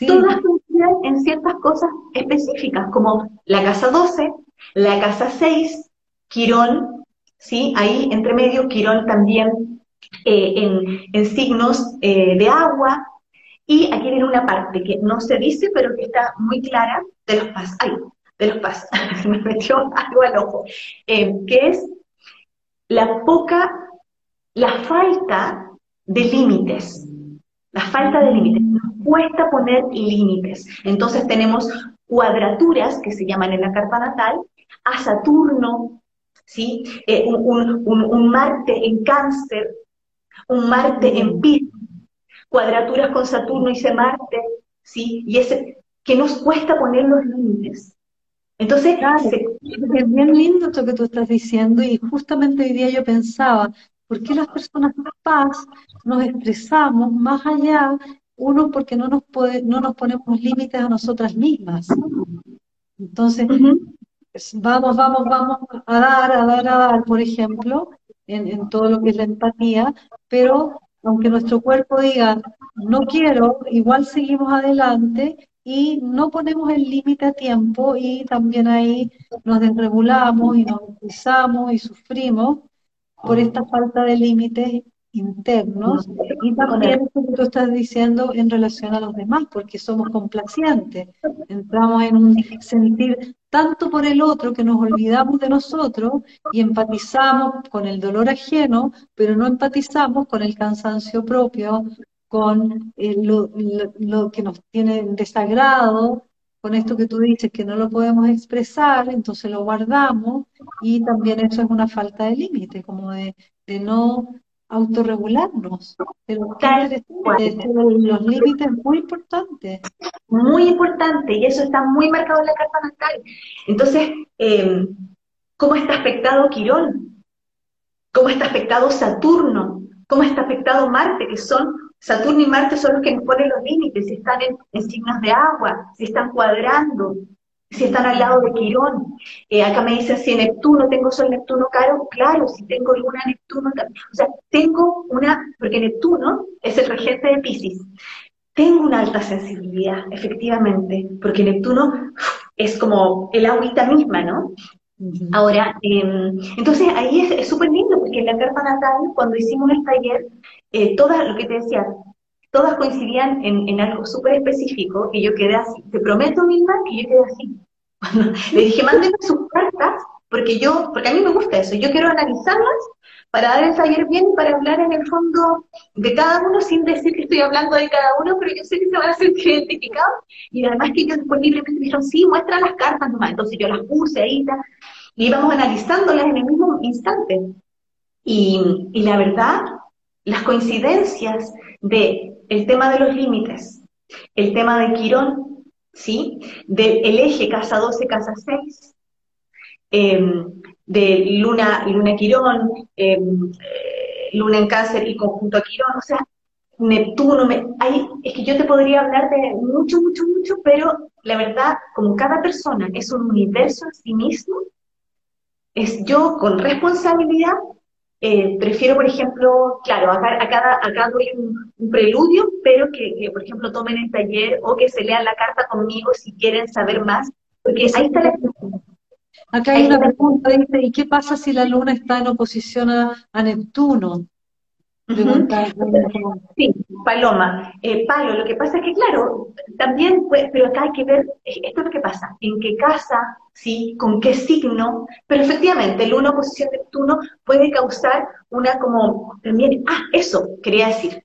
Todas coinciden en ciertas cosas específicas, como la casa 12, la casa 6, Quirón, ¿sí? Ahí entre medio, Quirón también eh, en, signos eh, de agua. Y aquí viene una parte que no se dice, pero que está muy clara de los pasos. Ay, de los pasos. me metió algo al ojo. Eh, que es la poca, la falta de límites la falta de límites. Nos cuesta poner límites. Entonces tenemos cuadraturas que se llaman en la carta natal a Saturno, ¿sí? Eh, un, Marte en cáncer, un Marte en Piscis, cuadraturas con Saturno y ese Marte, ¿sí? Y ese, que nos cuesta poner los límites. Entonces, es bien lindo esto que tú estás diciendo y justamente hoy día yo pensaba, ¿Por qué las personas de paz nos expresamos más allá? Uno, porque no nos, puede, no nos ponemos límites a nosotras mismas. Entonces, vamos, vamos, vamos a dar, a dar, a dar, por ejemplo, en, en todo lo que es la empatía, pero aunque nuestro cuerpo diga, no quiero, igual seguimos adelante y no ponemos el límite a tiempo y también ahí nos desregulamos y nos pisamos y sufrimos por esta falta de límites internos y también lo que tú estás diciendo en relación a los demás, porque somos complacientes, entramos en un sentir tanto por el otro que nos olvidamos de nosotros y empatizamos con el dolor ajeno, pero no empatizamos con el cansancio propio, con eh, lo, lo, que nos tiene desagrado, con esto que tú dices que no lo podemos expresar, entonces lo guardamos y también eso es una falta de límite, como de, de no autorregularnos. Pero los límites muy importantes. Muy importante, y eso está muy marcado en la carta natal. Entonces, em, ¿cómo está afectado Quirón? ¿Cómo está afectado Saturno? ¿Cómo está afectado Marte? Que son Saturno y Marte son los que nos ponen los límites, si están en, signos de agua, si están cuadrando, si están al lado de Quirón. Eh, acá me dicen si Neptuno, tengo Sol Neptuno caro, claro, si tengo Luna Neptuno también. O sea, tengo una, porque Neptuno es el regente de Pisces. tengo una alta sensibilidad, efectivamente, porque Neptuno es como el agüita misma, ¿no? Ahora, em, entonces ahí es súper lindo, porque en la carta natal, cuando hicimos el taller, eh, todas, lo que te decía, todas coincidían en, algo súper específico, y yo quedé así, te prometo, misma, que yo quedé así. le dije, mándenme sus cartas, porque yo, porque a mí me gusta eso, yo quiero analizarlas para dar el taller bien y para hablar en el fondo de cada uno sin decir que estoy hablando de cada uno, pero yo sé que se van a sentir identificados. Y además que ellos disponiblemente me dijeron, sí, muestra las cartas nomás. Entonces yo las puse ahí y íbamos analizándolas en el mismo instante. Y, y la verdad, las coincidencias de el tema de los límites, el tema de Quirón, ¿sí? Del eje casa 12, casa 6, de Luna, Luna Quirón, em, eh, Luna en Cáncer y conjunto a Quirón, o sea, Neptuno, me, hay, es que yo te podría hablar de mucho, mucho, mucho, pero la verdad, como cada persona es un universo en sí mismo, es yo con responsabilidad, eh, prefiero, por ejemplo, claro, acá, acá, acá doy un, preludio, pero que, que, por ejemplo, tomen el taller o que se lean la carta conmigo si quieren saber más, porque ahí está la Acá hay una pregunta, dice, ¿y qué pasa si la luna está en oposición a, Neptuno? Sí, Paloma. Eh, Palo, lo que pasa es que, claro, también, pero acá hay que ver, eh, esto es lo que pasa, en qué casa, sí, con qué signo, pero efectivamente, luna oposición Neptuno puede causar una como, también, ah, eso quería decir.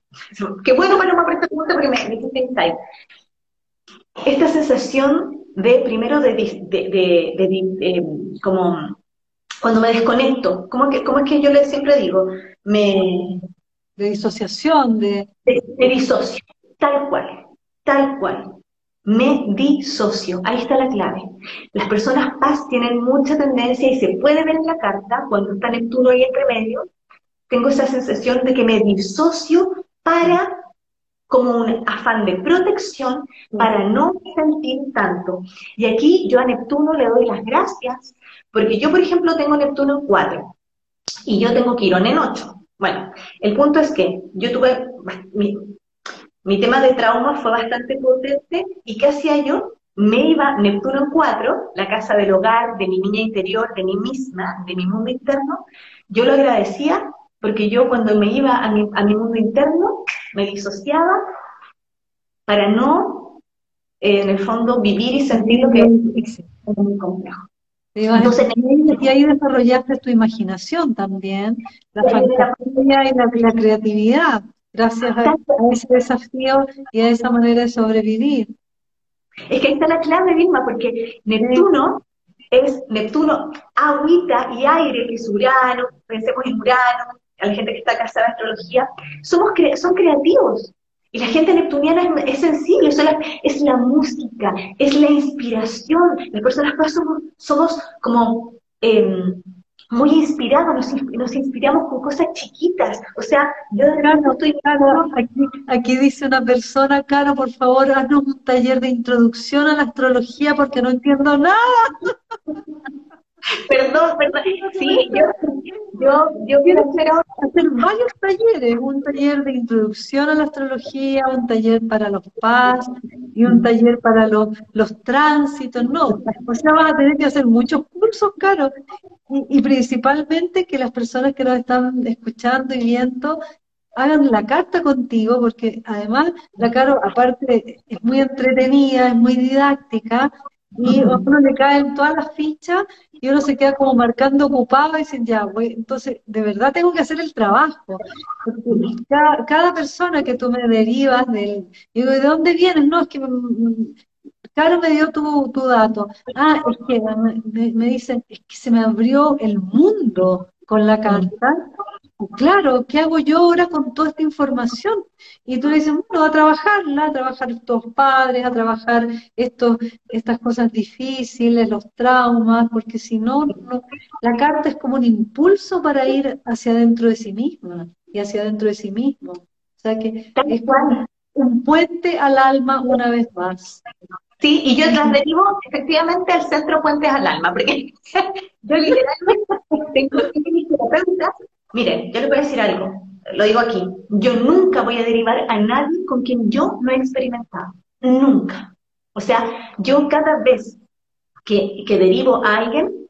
Qué bueno, Paloma, por esta pregunta porque me, me insight. Esta sensación de, primero, de, de, como cuando me desconecto, ¿cómo, que, ¿cómo es que yo le siempre digo? Me... De disociación, de... De, disocio, tal cual, tal cual. Me disocio, ahí está la clave. Las personas paz tienen mucha tendencia y se puede ver en la carta, cuando está Neptuno ahí entre medio, tengo esa sensación de que me disocio para como un afán de protección para no sentir tanto. Y aquí yo a Neptuno le doy las gracias, porque yo, por ejemplo, tengo Neptuno en 4 y yo tengo Quirón en 8. Bueno, el punto es que yo tuve, mi, tema de trauma fue bastante potente y ¿qué hacía yo? Me iba Neptuno en 4, la casa del hogar, de mi niña interior, de mí misma, de mi mundo interno, yo lo agradecía porque yo cuando me iba a mi, a mi mundo interno, me disociaba para no, eh, en el fondo, vivir y sentir lo que es muy complejo. Entonces, y ahí desarrollaste tu imaginación también, la fantasía y la, creatividad, gracias a, ese desafío y a esa manera de sobrevivir. Es que ahí está la clave misma, porque Neptuno es Neptuno, agüita y aire, que es Urano, pensemos en Urano, a la gente que está casada en astrología, somos son creativos. Y la gente neptuniana es, sensible, es la, música, es la inspiración. Las personas somos, somos como em, muy inspirados, nos, inspiramos con cosas chiquitas. O sea, yo de verdad no estoy... Claro, aquí, aquí dice una persona, Caro, por favor, haznos un taller de introducción a la astrología porque no entiendo nada. perdón, perdón. Sí, yo, yo, quiero hacer, hacer varios talleres, un taller de introducción a la astrología, un taller para los paz y un taller para los, los tránsitos, no, o sea, vas a tener que hacer muchos cursos, caros, y, y principalmente que las personas que nos están escuchando y viendo hagan la carta contigo, porque además la Caro, aparte, es muy entretenida, es muy didáctica, y a uno le caen todas las fichas y uno se queda como marcando ocupado y dicen, ya, entonces de verdad tengo que hacer el trabajo. Cada, persona que tú me derivas del, digo, ¿de dónde vienes? No, es que Caro me dio tu, tu dato. Ah, es que me, me dicen, es que se me abrió el mundo con la carta claro, ¿qué hago yo ahora con toda esta información? Y tú le dices, bueno, a trabajarla, a trabajar estos padres, a trabajar estos, estas cosas difíciles, los traumas, porque si no, la carta es como un impulso para ir hacia adentro de sí misma y hacia adentro de sí mismo. O sea que es un puente al alma una vez más. Sí, y yo las derivo efectivamente al centro Puentes al Alma, porque yo literalmente tengo terapeutas Miren, yo les voy a decir algo. lo digo aquí, yo nunca voy a derivar a nadie con quien yo no he experimentado. Nunca. O sea, yo cada vez que, que derivo a alguien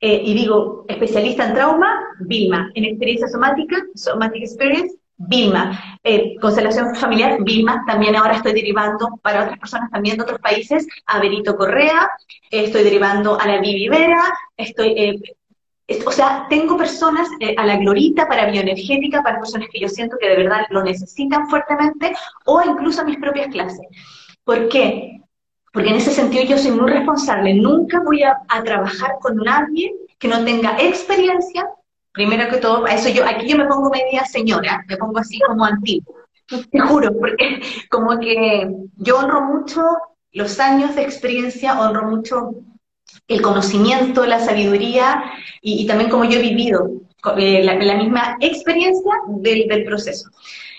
eh, y digo especialista en trauma, Vilma. En experiencia somática, somatic experience, Vilma. Eh, constelación familiar, Vilma. También ahora estoy derivando para otras personas también de otros países a Berito Correa, estoy derivando a la Vivi Vera, estoy eh, o sea, tengo personas eh, a la glorita para bioenergética, para personas que yo siento que de verdad lo necesitan fuertemente, o incluso a mis propias clases. ¿Por qué? Porque en ese sentido yo soy muy responsable. Nunca voy a, trabajar con nadie que no tenga experiencia. Primero que todo, eso yo, aquí yo me pongo media señora, me pongo así como antiguo. Te juro, porque como que yo honro mucho los años de experiencia, honro mucho el conocimiento, la sabiduría y, también como yo he vivido eh, la, misma experiencia del, proceso.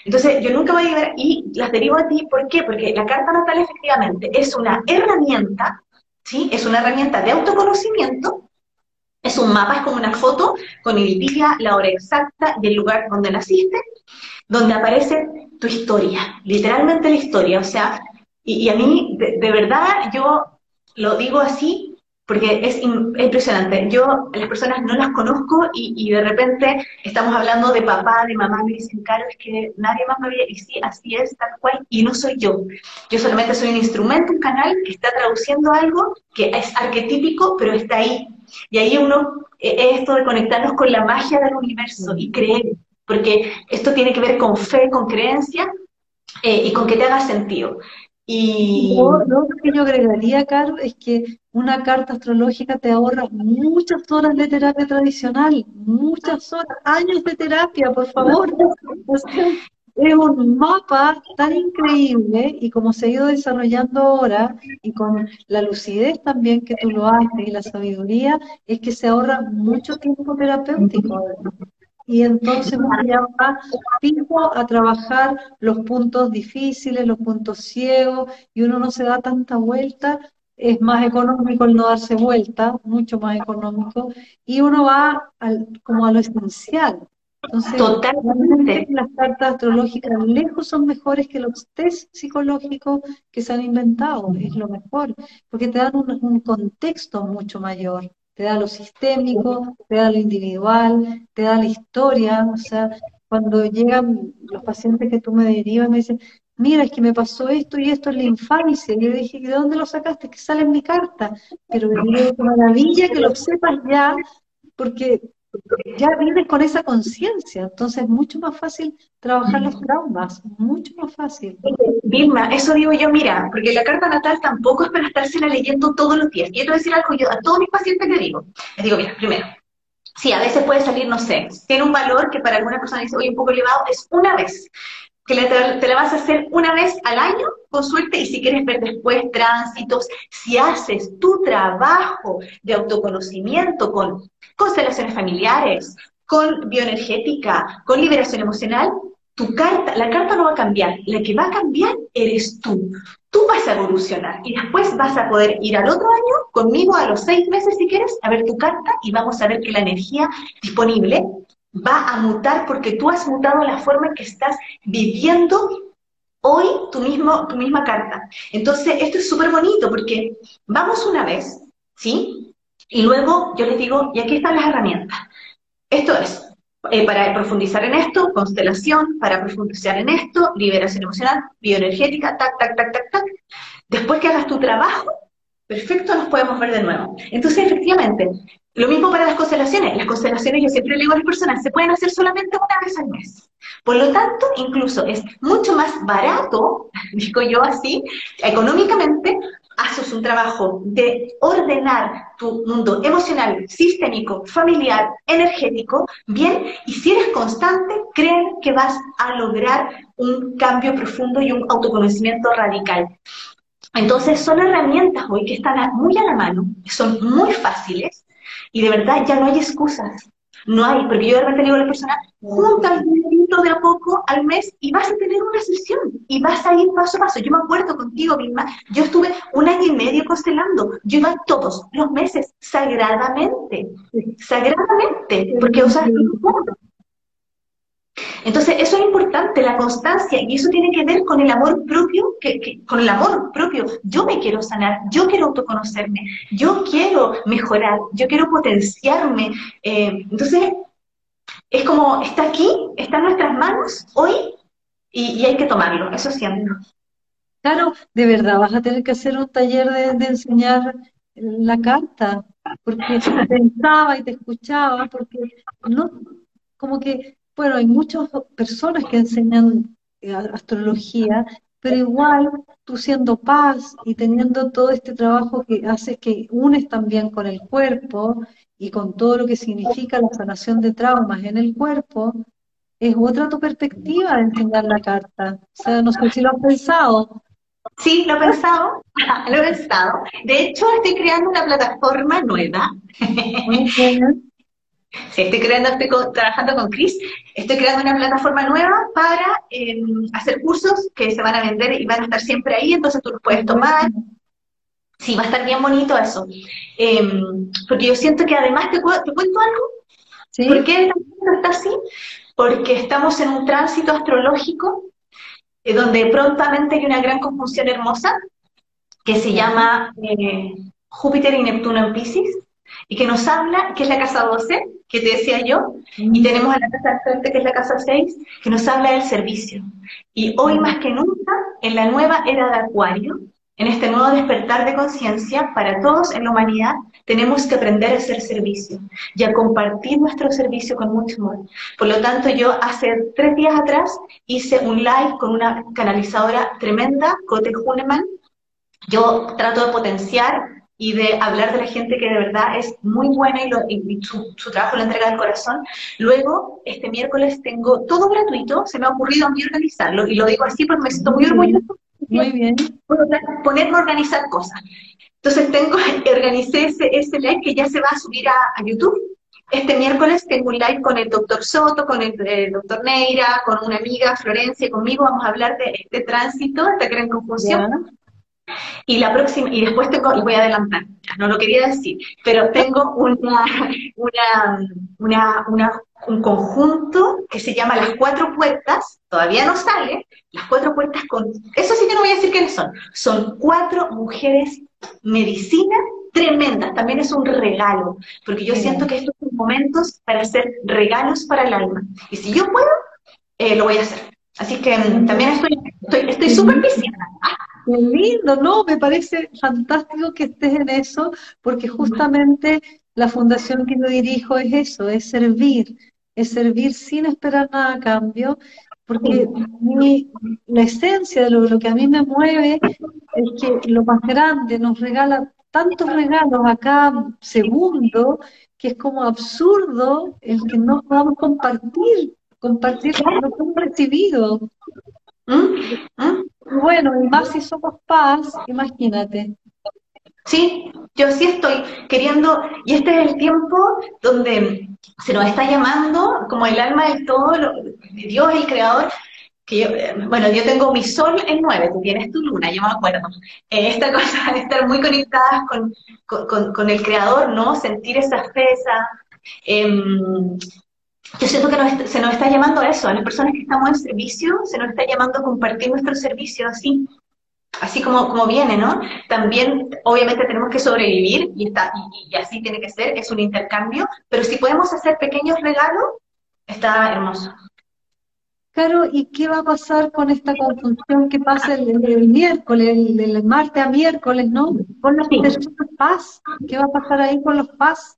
Entonces, yo nunca voy a llegar y las derivo a ti, ¿por qué? Porque la carta natal efectivamente es una herramienta, ¿sí? Es una herramienta de autoconocimiento, es un mapa, es como una foto con el día, la hora exacta y el lugar donde naciste, donde aparece tu historia, literalmente la historia, o sea, y, a mí, de verdad, yo lo digo así, porque es, impresionante. Yo las personas no las conozco y, de repente estamos hablando de papá, de mamá, me dicen, Caro, es que nadie más me había, y sí, así es, tal cual, y no soy yo. Yo solamente soy un instrumento, un canal que está traduciendo algo que es arquetípico, pero está ahí. Y ahí uno, e, es esto de conectarnos con la magia del universo y creer, porque esto tiene que ver con fe, con creencia, eh, y con que te haga sentido. Y lo que yo agregaría, Caro, es que una carta astrológica te ahorra muchas horas de terapia tradicional, muchas horas, años de terapia, por favor. es un mapa tan increíble y como se ha ido desarrollando ahora y con la lucidez también que tú lo haces y la sabiduría, es que se ahorra mucho tiempo terapéutico y entonces uno ya va fijo a trabajar los puntos difíciles, los puntos ciegos, y uno no se da tanta vuelta, es más económico el no darse vuelta, mucho más económico, y uno va al, como a lo esencial. Entonces, Totalmente. las cartas astrológicas lejos son mejores que los test psicológicos que se han inventado, es lo mejor, porque te dan un contexto mucho mayor te da lo sistémico, te da lo individual, te da la historia, o sea, cuando llegan los pacientes que tú me derivas, me dicen, mira, es que me pasó esto y esto en la infancia, y yo dije, ¿de dónde lo sacaste? Que sale en mi carta, pero digo, maravilla que lo sepas ya, porque ya vives con esa conciencia, entonces es mucho más fácil trabajar los traumas, mucho más fácil. Vilma, eso digo yo, mira, porque la carta natal tampoco es para estársela leyendo todos los días. Y esto decir algo yo a todos mis pacientes que digo. Les digo, mira, primero, sí, a veces puede salir, no sé, tiene un valor que para alguna persona dice, oye, un poco elevado, es una vez que te, la vas a hacer una vez al año con suerte y si quieres ver después tránsitos, si haces tu trabajo de autoconocimiento con constelaciones familiares, con bioenergética, con liberación emocional, tu carta, la carta no va a cambiar, la que va a cambiar eres tú. Tú vas a evolucionar y después vas a poder ir al otro año conmigo a los seis meses si quieres a ver tu carta y vamos a ver que la energía disponible va a mutar porque tú has mutado la forma en que estás viviendo hoy tu, mismo, tu misma carta. Entonces, esto es súper bonito porque vamos una vez, ¿sí? Y luego yo les digo, y aquí están las herramientas. Esto es, eh, para profundizar en esto, constelación, para profundizar en esto, liberación emocional, bioenergética, tac, tac, tac, tac, tac. Después que hagas tu trabajo, perfecto, nos podemos ver de nuevo. Entonces, efectivamente, lo mismo para las constelaciones. Las constelaciones, yo siempre le digo a las personas, se pueden hacer solamente una vez al mes. Por lo tanto, incluso es mucho más barato, digo yo así, económicamente, haces un trabajo de ordenar tu mundo emocional, sistémico, familiar, energético, bien, y si eres constante, creen que vas a lograr un cambio profundo y un autoconocimiento radical. Entonces, son herramientas hoy que están muy a la mano, son muy fáciles, y de verdad ya no hay excusas. No hay, porque yo de repente digo a la persona, junta el dinerito de a poco al mes y vas a tener una sesión y vas a ir paso a paso. Yo me acuerdo contigo, misma, yo estuve un año y medio constelando. Yo iba todos los meses sagradamente, sagradamente, porque, o sea, Entonces, eso es importante, la constancia, y eso tiene que ver con el amor propio, que, con el amor propio. Yo me quiero sanar, yo quiero autoconocerme, yo quiero mejorar, yo quiero potenciarme. Eh, entonces, es como, está aquí, está en nuestras manos hoy, y, hay que tomarlo, eso siento. Claro, de verdad, vas a tener que hacer un taller de, de enseñar la carta, porque pensaba y te escuchaba, porque no, como que bueno, hay muchas personas que enseñan eh, astrología, pero igual tú siendo paz y teniendo todo este trabajo que hace que unes también con el cuerpo y con todo lo que significa la sanación de traumas en el cuerpo, es otra tu perspectiva de enseñar la carta. O sea, no sé si lo has pensado. Sí, lo he pensado, lo he pensado. De hecho, estoy creando una plataforma nueva. Muy bien. Sí, estoy creando, estoy trabajando con Chris, estoy creando una plataforma nueva para em, hacer cursos que se van a vender y van a estar siempre ahí, entonces tú los puedes tomar. Sí, va a estar bien bonito eso. Em, porque yo siento que además te, cuento algo. ¿Sí? ¿Por qué está así? Porque estamos en un tránsito astrológico eh, donde prontamente hay una gran conjunción hermosa que se llama eh, Júpiter y Neptuno en Pisces y que nos habla, que es la casa 12, que te decía yo, y tenemos a la casa de frente, que es la casa 6, que nos habla del servicio. Y hoy más que nunca, en la nueva era de Acuario, en este nuevo despertar de conciencia, para todos en la humanidad, tenemos que aprender a hacer servicio y a compartir nuestro servicio con mucho amor. Por lo tanto, yo hace tres días atrás hice un live con una canalizadora tremenda, Cote Huneman. Yo trato de potenciar y de hablar de la gente que de verdad es muy buena y, su, trabajo lo entrega al corazón. Luego, este miércoles tengo todo gratuito, se me ha ocurrido a mí organizarlo, y lo digo así porque me siento muy orgulloso. Muy bien. Ponerme a organizar cosas. Entonces tengo, organicé ese, ese live que ya se va a subir a, YouTube. Este miércoles tengo un live con el doctor Soto, con el, doctor Neira, con una amiga, Florencia, conmigo. Vamos a hablar de este tránsito, esta gran confusión. Y la próxima, y después tengo, y voy a adelantar, no lo quería decir, pero tengo una, una, una, un conjunto que se llama Las Cuatro Puertas, todavía no sale, Las Cuatro Puertas con, eso sí que no voy a decir quiénes son, son cuatro mujeres medicina tremendas, también es un regalo, porque yo siento que estos son momentos para hacer regalos para el alma, y si yo puedo, eh, lo voy a hacer. Así que también estoy estoy súper estoy Qué lindo, ¿no? Me parece fantástico que estés en eso, porque justamente la fundación que yo dirijo es eso, es servir, es servir sin esperar nada a cambio, porque la esencia de lo, que a mí me mueve es que lo más grande nos regala tantos regalos a cada segundo que es como absurdo el que no podamos compartir, compartir lo que hemos recibido. ¿Mm? ¿Mm? Bueno, y más si somos paz, imagínate. Sí, yo sí estoy queriendo, y este es el tiempo donde se nos está llamando como el alma del todo, Dios, el creador, que yo, bueno, yo tengo mi sol en nueve, tú tienes tu luna, yo me acuerdo. Eh, esta cosa de estar muy conectadas con, con, el creador, ¿no? Sentir esa fe, esa, em, yo siento que se nos está llamando a eso, a las personas que estamos en servicio, se nos está llamando a compartir nuestro servicio así, así como, como viene, ¿no? También, obviamente, tenemos que sobrevivir y, está, y, así tiene que ser, es un intercambio, pero si podemos hacer pequeños regalos, está hermoso. Claro, ¿y qué va a pasar con esta conjunción que pasa el, miércoles, el, martes a miércoles, ¿no? Con los paz, ¿qué va a pasar ahí con los paz?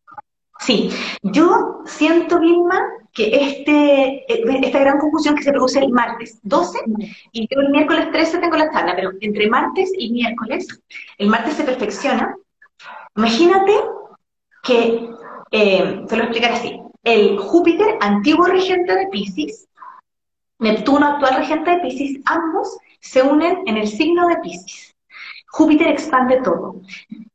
Sí, yo siento, Vilma, que este, esta gran confusión que se produce el martes 12 y yo el miércoles 13 tengo la tabla, pero entre martes y miércoles, el martes se perfecciona. Imagínate que, eh, te lo explicar así, el Júpiter, antiguo regente de Pisces, Neptuno, actual regente de Pisces, ambos se unen en el signo de Pisces. Júpiter expande todo.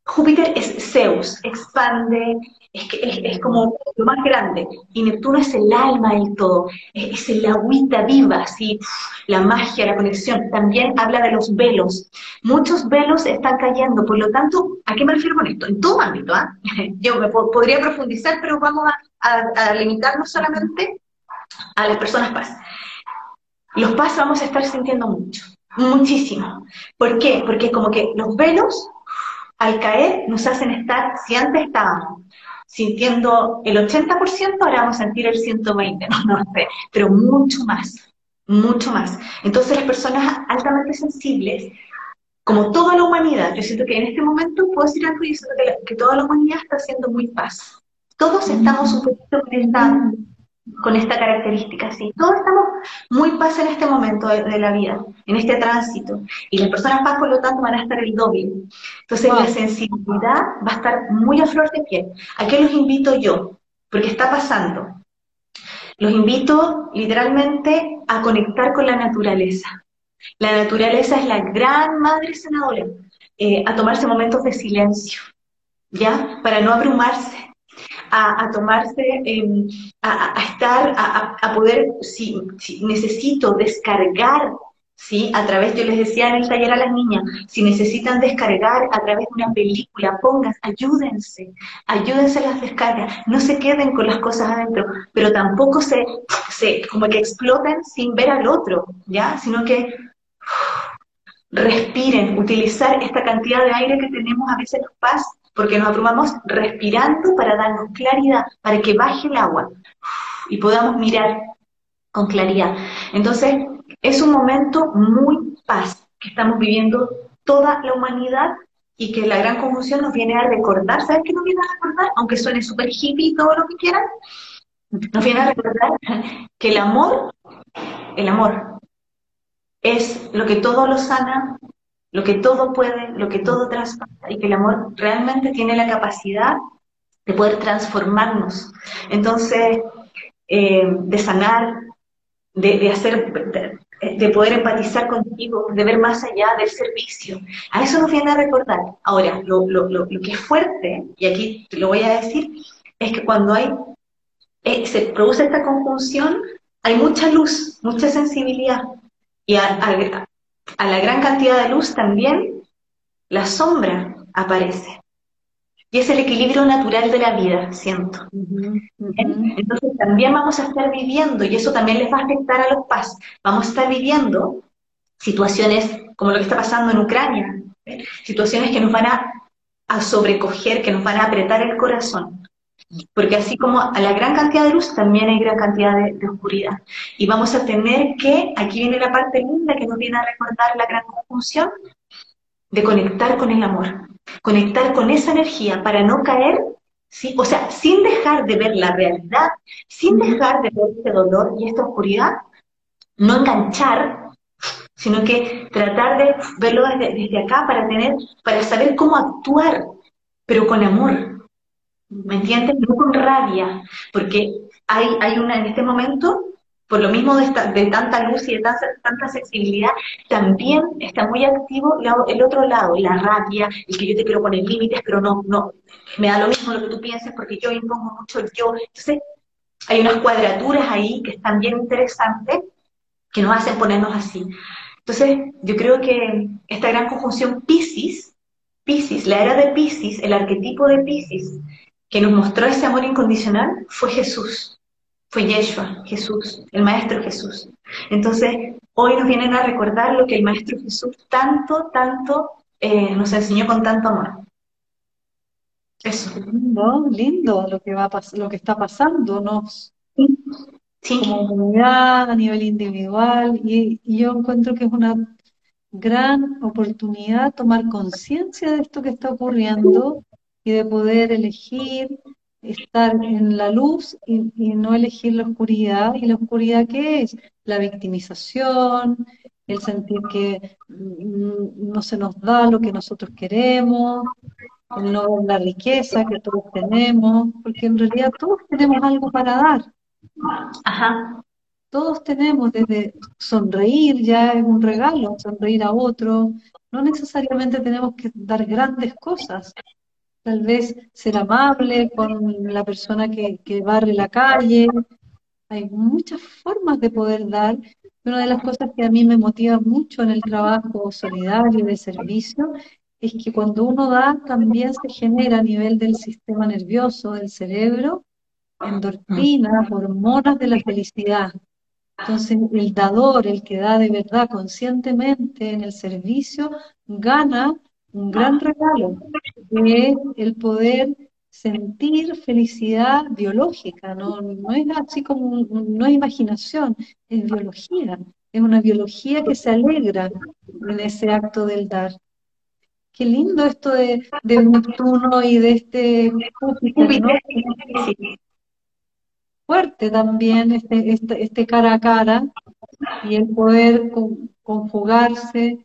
Júpiter es Zeus, expande, es, es, como lo más grande. Y Neptuno es el alma del todo, es, el agüita viva, así, la magia, la conexión. También habla de los velos. Muchos velos están cayendo, por lo tanto, ¿a qué me refiero con esto? En todo ámbito, ¿ah? Yo me podría profundizar, pero vamos a, limitarnos solamente a las personas paz. Los paz vamos a estar sintiendo mucho, muchísimo. ¿Por qué? Porque como que los velos al caer nos hacen estar, si antes estábamos sintiendo el 80%, ahora vamos a sentir el 120%, no, no sé, pero mucho más, mucho más. Entonces las personas altamente sensibles, como toda la humanidad, yo siento que en este momento puedo decir algo y siento que, que toda la humanidad está haciendo muy paz. Todos estamos un poquito conectados con esta característica, sí. Todos estamos muy paz en este momento de, la vida, en este tránsito. Y las personas paz, por lo tanto, van a estar el doble. Entonces, la sensibilidad va a estar muy a flor de piel. ¿A qué los invito yo? Porque está pasando. Los invito literalmente a conectar con la naturaleza. La naturaleza es la gran madre sanadora. Eh, a tomarse momentos de silencio, ¿ya? Para no abrumarse, a, tomarse, em, a, estar, a, poder, si, necesito descargar, ¿sí? A través, yo les decía en el taller a las niñas, si necesitan descargar a través de una película, pongas, ayúdense, ayúdense a las descargas, no se queden con las cosas adentro, pero tampoco se, se como que exploten sin ver al otro, ¿ya? Sino que respiren, utilizar esta cantidad de aire que tenemos a veces los paz porque nos abrumamos respirando para darnos claridad, para que baje el agua y podamos mirar con claridad. Entonces, es un momento muy paz que estamos viviendo toda la humanidad y que la gran conjunción nos viene a recordar, ¿sabes qué nos viene a recordar? Aunque suene súper hippie y todo lo que quieran, nos viene a recordar que el amor, el amor, es lo que todo lo sana, lo que todo puede, lo que todo traspasa y que el amor realmente tiene la capacidad de poder transformarnos. Entonces, eh, de sanar, de, hacer, de, poder empatizar contigo, de ver más allá del servicio. A eso nos viene a recordar. Ahora, lo, que es fuerte, y aquí te lo voy a decir, es que cuando hay, eh, se produce esta conjunción, hay mucha luz, mucha sensibilidad. Y a, la gran cantidad de luz también la sombra aparece. Y es el equilibrio natural de la vida, siento. Entonces también vamos a estar viviendo, y eso también les va a afectar a los paz, vamos a estar viviendo situaciones como lo que está pasando en Ucrania, situaciones que nos van a, a sobrecoger, que nos van a apretar el corazón. Porque así como a la gran cantidad de luz, también hay gran cantidad de, oscuridad. Y vamos a tener que, aquí viene la parte linda que nos viene a recordar la gran conjunción, de conectar con el amor, conectar con esa energía para no caer, ¿sí? o sea, sin dejar de ver la realidad, sin dejar de ver este dolor y esta oscuridad, no enganchar, sino que tratar de verlo desde, desde acá para tener, para saber cómo actuar, pero con amor, ¿me entiendes? No con rabia, porque hay, hay una, en este momento, por lo mismo de, de tanta luz y de tanta, tanta, sensibilidad, también está muy activo el otro lado, la rabia, el que yo te quiero poner límites, pero no, no, me da lo mismo lo que tú pienses porque yo impongo mucho yo. Entonces, hay unas cuadraturas ahí que están bien interesantes que nos hacen ponernos así. Entonces, yo creo que esta gran conjunción Pisces, Pisces, la era de Pisces, el arquetipo de Pisces, que nos mostró ese amor incondicional fue Jesús, fue Yeshua, Jesús, el Maestro Jesús. Entonces, hoy nos vienen a recordar lo que el Maestro Jesús tanto, tanto eh, nos enseñó con tanto amor. Eso. Lindo, lindo lo que va lo que está pasando, nos sí. como comunidad, a nivel individual, y, y yo encuentro que es una gran oportunidad tomar conciencia de esto que está ocurriendo y de poder elegir estar en la luz y, no elegir la oscuridad. ¿Y la oscuridad qué es? La victimización, el sentir que mm, no se nos da lo que nosotros queremos, no la riqueza que todos tenemos, porque en realidad todos tenemos algo para dar. Ajá. Todos tenemos desde sonreír, ya es un regalo, sonreír a otro. No necesariamente tenemos que dar grandes cosas, tal vez ser amable con la persona que, barre la calle. Hay muchas formas de poder dar. Una de las cosas que a mí me motiva mucho en el trabajo solidario de servicio es que cuando uno da también se genera a nivel del sistema nervioso, del cerebro, endorfinas, hormonas de la felicidad. Entonces, el dador, el que da de verdad conscientemente en el servicio, gana un gran regalo, que es el poder sentir felicidad biológica, no, no es así como, no es imaginación, es biología, es una biología que se alegra en ese acto del dar. Qué lindo esto de, Neptuno y de este Júpiter, ¿no? Fuerte también este, este, este, cara a cara y el poder conjugarse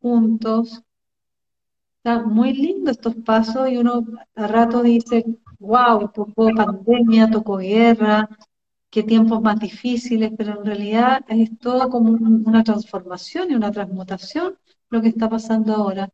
juntos. Está muy lindo estos pasos y uno a rato dice, wow, tocó pandemia, tocó guerra, qué tiempos más difíciles, pero en realidad es todo como una transformación y una transmutación lo que está pasando ahora.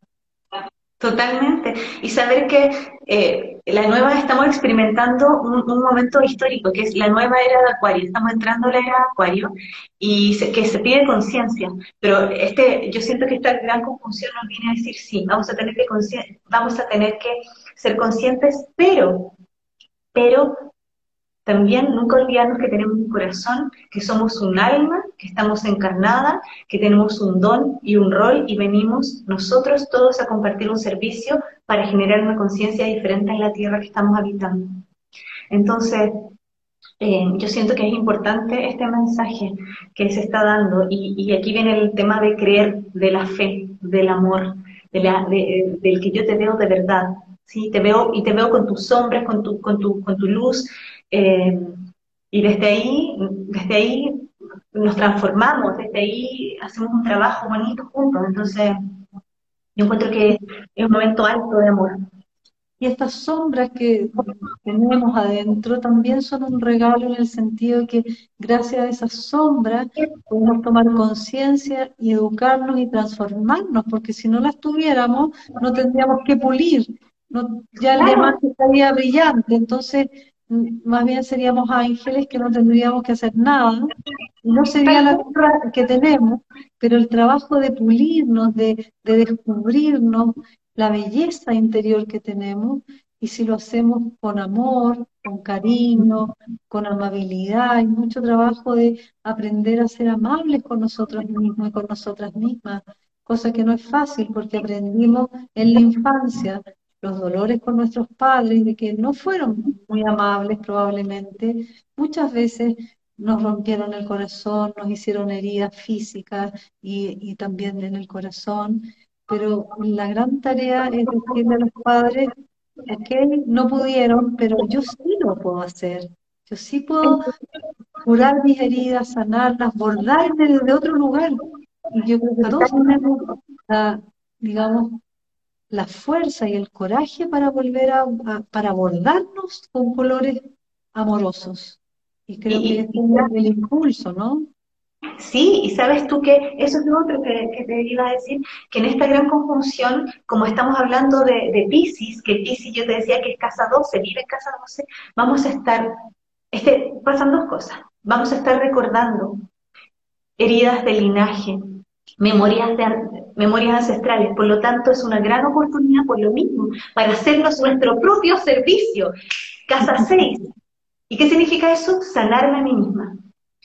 Totalmente. Y saber que eh, la nueva estamos experimentando un, momento histórico, que es la nueva era de Acuario. Estamos entrando a la era de Acuario y que se pide conciencia. Pero este, yo siento que esta gran confusión nos viene a decir, sí, vamos a tener que, vamos a tener que ser conscientes, pero, pero también nunca olvidarnos que tenemos un corazón, que somos un alma, que estamos encarnada, que tenemos un don y un rol y venimos nosotros todos a compartir un servicio para generar una conciencia diferente en la tierra que estamos habitando. Entonces, eh, yo siento que es importante este mensaje que se está dando y, aquí viene el tema de creer, de la fe, del amor, la, del que yo te veo de verdad, ¿sí? Te veo y te veo con tus sombras, con tu, con tu, con tu luz, eh, y desde ahí, desde ahí nos transformamos, desde ahí hacemos un trabajo bonito juntos. Entonces, yo encuentro que es un momento alto de amor. Y estas sombras que tenemos adentro también son un regalo en el sentido que gracias a esas sombras podemos tomar conciencia y educarnos y transformarnos, porque si no las tuviéramos no tendríamos que pulir, no, ya el demás estaría brillante, entonces más bien seríamos ángeles que no tendríamos que hacer nada, no sería la que tenemos, pero el trabajo de pulirnos, de, de descubrirnos la belleza interior que tenemos, y si lo hacemos con amor, con cariño, con amabilidad, hay mucho trabajo de aprender a ser amables con nosotros mismos y con nosotras mismas, cosa que no es fácil porque aprendimos en la infancia los dolores con nuestros padres, de que no fueron muy amables probablemente, muchas veces nos rompieron el corazón, nos hicieron heridas físicas y, también en el corazón, pero la gran tarea es decirle a los padres, ok, no pudieron, pero yo sí lo puedo hacer, yo sí puedo curar mis heridas, sanarlas, bordarme desde otro lugar. Y yo creo que todos tenemos, digamos, la fuerza y el coraje para volver a, para abordarnos con colores amorosos. Y creo que es el impulso, ¿no? Sí, y sabes tú que eso es lo otro que, te iba a decir, que en esta gran conjunción, como estamos hablando de, de Pisces, que Pisces yo te decía que es casa 12, vive en casa 12, vamos a estar, este, pasan dos cosas, vamos a estar recordando heridas de linaje, memorias, de, memorias ancestrales. Por lo tanto, es una gran oportunidad por lo mismo, para hacernos nuestro propio servicio. Casa 6. ¿Y qué significa eso? Sanarme a mí misma.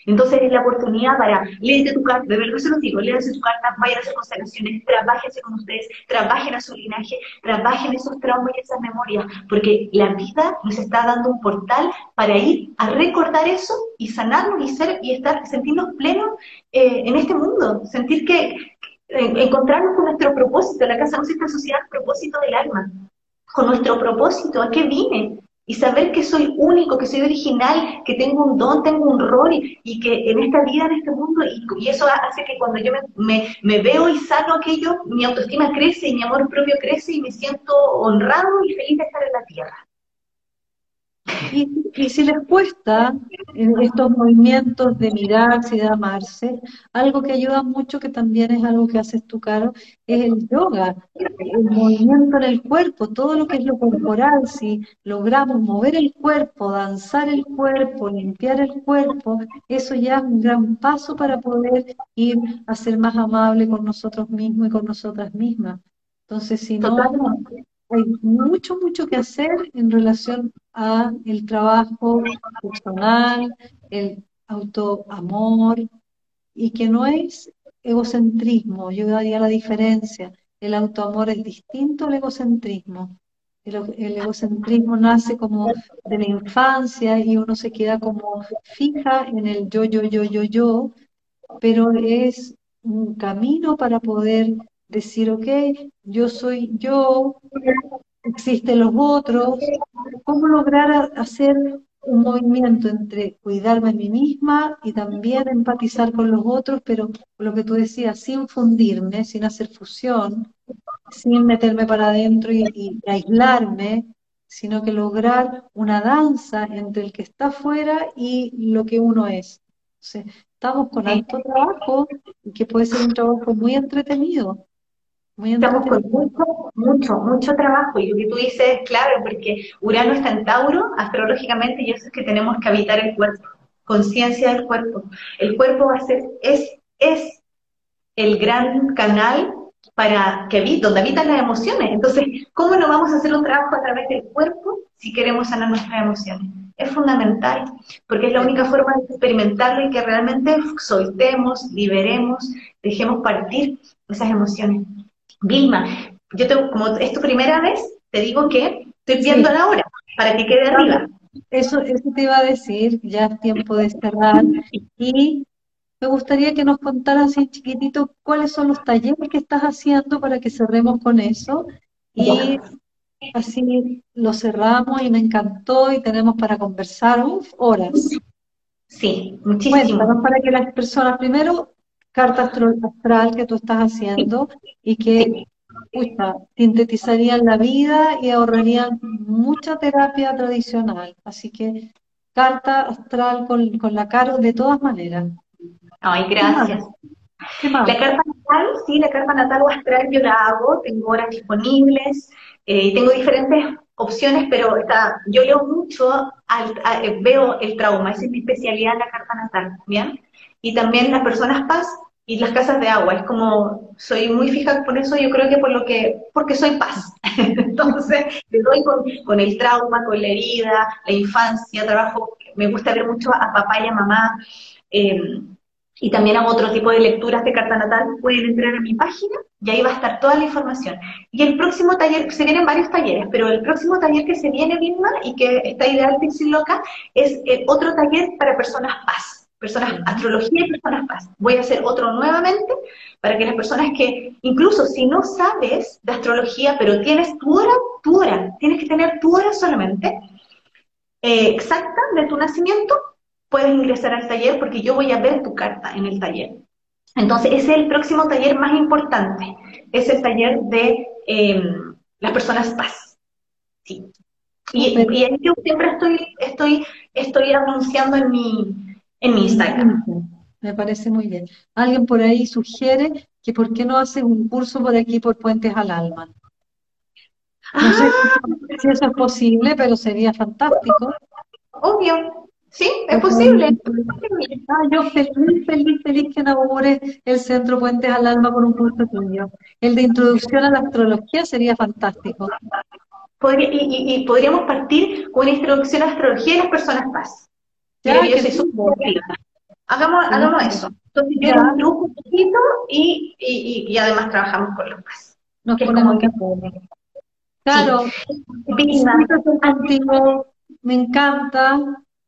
Entonces es la oportunidad para, léete tu carta, de verdad se lo digo, léanse tu carta, vayan a hacer constelaciones, trabajense con ustedes, trabajen a su linaje, trabajen esos traumas y esas memorias, porque la vida nos está dando un portal para ir a recordar eso y sanarnos y ser y estar, sentirnos plenos eh, en este mundo, sentir que, encontrarnos con nuestro propósito, la casa no esta sociedad, propósito del alma, con nuestro propósito, ¿a qué vine? y saber que soy único, que soy original, que tengo un don, tengo un rol y, que en esta vida, en este mundo, y, eso hace que cuando yo me, me, veo y sano aquello, mi autoestima crece y mi amor propio crece y me siento honrado y feliz de estar en la tierra. Y, si les cuesta estos movimientos de mirarse y de amarse, algo que ayuda mucho, que también es algo que haces tú, Caro, es el yoga, el movimiento en el cuerpo, todo lo que es lo corporal, si logramos mover el cuerpo, danzar el cuerpo, limpiar el cuerpo, eso ya es un gran paso para poder ir a ser más amable con nosotros mismos y con nosotras mismas. Entonces, si no, hay mucho, mucho que hacer en relación a el trabajo personal, el autoamor, y que no es egocentrismo, yo daría la diferencia. El autoamor es distinto al egocentrismo. El, el, egocentrismo nace como de la infancia y uno se queda como fija en el yo, yo, yo, yo, yo, pero es un camino para poder decir, ok, yo soy yo, existen los otros, cómo lograr hacer un movimiento entre cuidarme a mí misma y también empatizar con los otros, pero lo que tú decías, sin fundirme, sin hacer fusión, sin meterme para adentro y, aislarme, sino que lograr una danza entre el que está afuera y lo que uno es. estamos con alto trabajo y que puede ser un trabajo muy entretenido. Estamos con mucho, mucho, mucho trabajo. Y lo que tú dices es claro, porque Urano está en Tauro, astrológicamente, y eso es que tenemos que habitar el cuerpo, conciencia del cuerpo. El cuerpo va a ser, es, es el gran canal para que donde habitan las emociones. Entonces, ¿cómo no vamos a hacer un trabajo a través del cuerpo si queremos sanar nuestras emociones? Es fundamental, porque es la única forma de experimentarlo y que realmente soltemos, liberemos, dejemos partir esas emociones. Vilma, yo tengo, como es tu primera vez, te digo que estoy viendo la hora para que quede arriba. Eso, eso te iba a decir, ya es tiempo de cerrar. Y me gustaría que nos contaras en chiquitito cuáles son los talleres que estás haciendo para que cerremos con eso. Y así lo cerramos y me encantó y tenemos para conversar horas. Sí, muchísimo. Cuéntanos para que las personas, primero, carta astral que tú estás haciendo y que sintetizarían la vida y ahorrarían mucha terapia tradicional. Así que carta astral con, con la caro de todas maneras. Ay, gracias. La carta natal, sí, la carta natal o astral yo la hago, tengo horas disponibles, eh, tengo diferentes opciones, pero está, yo leo mucho, eh, veo el trauma, esa es mi especialidad la carta natal, ¿bien? Y también las personas paz y las casas de agua. Es como, soy muy fija por eso, yo creo que por lo que, porque soy paz. Entonces, le doy con, el trauma, con la herida, la infancia, trabajo, me gusta ver mucho a papá y a mamá. Em, y también hago otro tipo de lecturas de carta natal, pueden entrar a mi página y ahí va a estar toda la información. Y el próximo taller, se vienen varios talleres, pero el próximo taller que se viene, Vilma, y que está ideal Pixie Loca, es eh, otro taller para personas paz personas, astrología y personas paz. Voy a hacer otro nuevamente para que las personas que, incluso si no sabes de astrología, pero tienes tu hora, tu hora, tienes que tener tu hora solamente, eh, exacta de tu nacimiento, puedes ingresar al taller porque yo voy a ver tu carta en el taller. Entonces, ese es el próximo taller más importante, es el taller de em, las personas paz. Sí. Y, y yo siempre estoy, estoy, estoy anunciando en mi, en mi Instagram. Me parece muy bien. Alguien por ahí sugiere que por qué no haces un curso por aquí por Puentes al Alma. No sé si eso es posible, pero sería fantástico. Obvio, sí, es posible. Ah, yo feliz, feliz, feliz que inaugure el Centro Puentes al Alma con un curso tuyo. El de introducción a la astrología sería fantástico. y, podríamos partir con una introducción a la astrología y las personas paz. Hagamos, hagamos eso. Entonces yo un poquito y, y, y, además trabajamos con los más. Nos ponemos que Claro, contigo, me encanta,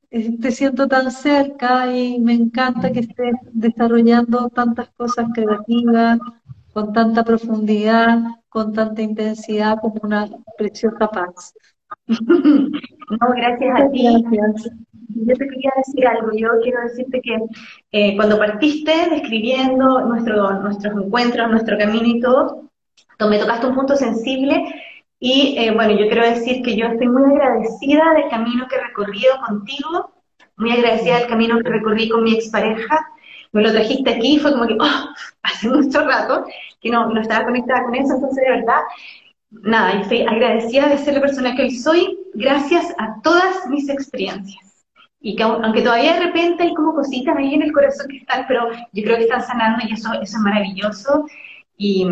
te siento tan cerca y me encanta que estés desarrollando tantas cosas creativas, con tanta profundidad, con tanta intensidad como una preciosa paz. No, gracias a ti. Gracias. Yo te quería decir algo, yo quiero decirte que eh, cuando partiste describiendo nuestro, nuestros encuentros, nuestro camino y todo, me tocaste un punto sensible y eh, bueno, yo quiero decir que yo estoy muy agradecida del camino que he recorrido contigo, muy agradecida del camino que recorrí con mi expareja, me lo trajiste aquí, fue como que, oh, hace mucho rato que no, no estaba conectada con eso, entonces de verdad, nada, estoy agradecida de ser la persona que hoy soy, gracias a todas mis experiencias y que aunque todavía de repente hay como cositas ahí en el corazón que están, pero yo creo que están sanando y eso, eso es maravilloso. Y,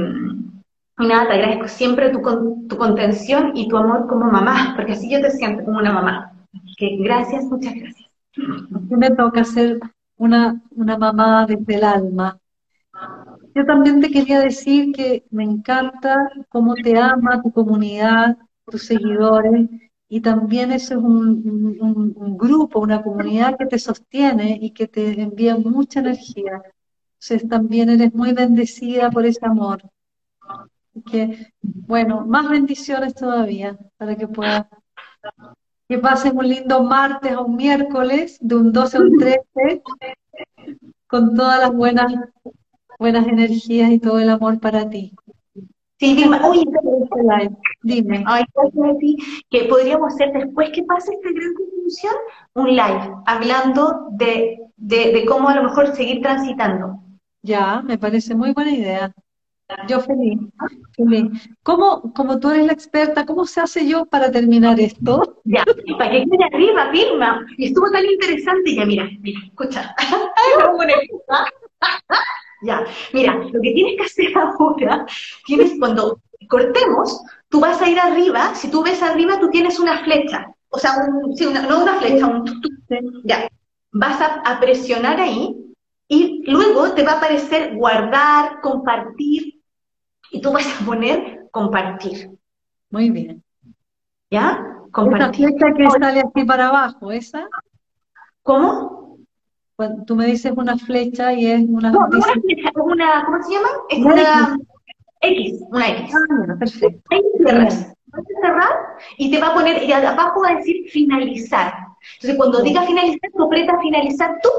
Y nada, te agradezco siempre tu, tu contención y tu amor como mamá, porque así yo te siento como una mamá. Que gracias, muchas gracias. Me toca ser una, una mamá desde el alma. Yo también te quería decir que me encanta cómo te ama tu comunidad, tus seguidores, y también eso es un, grupo, una comunidad que te sostiene y que te envía mucha energía. Entonces también eres muy bendecida por ese amor. que, bueno, más bendiciones todavía para que puedas que pasen un lindo martes o un miércoles, de un 12 a un 13, con todas las buenas, buenas energías y todo el amor para ti. Sí, dime, oye, dime. Ay, que podríamos hacer después que pase esta gran conclusión, un live, hablando de, de, de cómo a lo mejor seguir transitando. Ya, me parece muy buena idea. Yo feliz, feliz. ¿Cómo, como tú eres la experta, cómo se hace yo para terminar esto? Ya, para que quede arriba, firma. Y estuvo tan interesante, ya mira, mira, escucha. ya, mira, lo que tienes que hacer ahora, tienes cuando cortemos, tú vas a ir arriba, si tú ves arriba, tú tienes una flecha. O sea, no una flecha, un Ya, vas a presionar ahí y luego te va a aparecer guardar, compartir, y tú vas a poner compartir. Muy bien. ¿Ya? Compartir. Esa flecha que sale así para abajo, ¿esa? ¿Cómo? Cuando tú me dices una flecha y es una... No, una flecha, una, ¿cómo se llama? Es una, X. una X. Ah, perfecto. Ahí cierras. Vas a cerrar y te va a poner, y abajo va a decir finalizar. Entonces, cuando diga finalizar, tú aprietas finalizar, tú,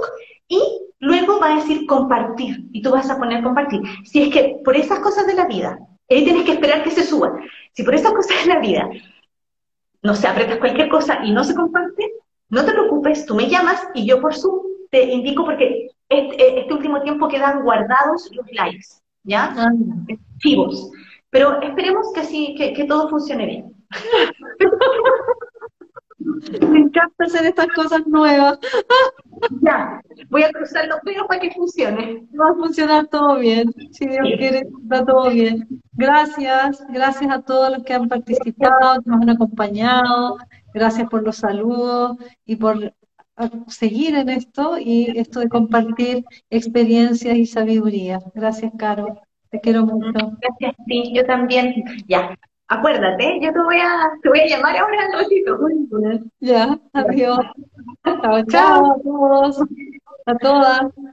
y luego va a decir compartir, y tú vas a poner compartir. Si es que por esas cosas de la vida, ahí tienes que esperar que se suba. Si por esas cosas de la vida, no sé, apretas cualquier cosa y no se comparte, no te preocupes, tú me llamas y yo por Zoom te indico porque este, este último tiempo quedan guardados los likes, ¿ya? Ah. Pero esperemos que así, que, que todo funcione bien. Me encanta hacer estas cosas nuevas. Ya, voy a cruzar los dedos para que funcione. Va a funcionar todo bien. Si Dios quiere, está todo bien. Gracias, gracias a todos los que han participado, que nos han acompañado. Gracias por los saludos y por seguir en esto y esto de compartir experiencias y sabiduría. Gracias, Caro. Te quiero mucho. Gracias a ti, yo también. Ya, acuérdate, yo te voy a, te voy a llamar ahora al ratito. Ya, adiós. chao, chao a todos, a todas.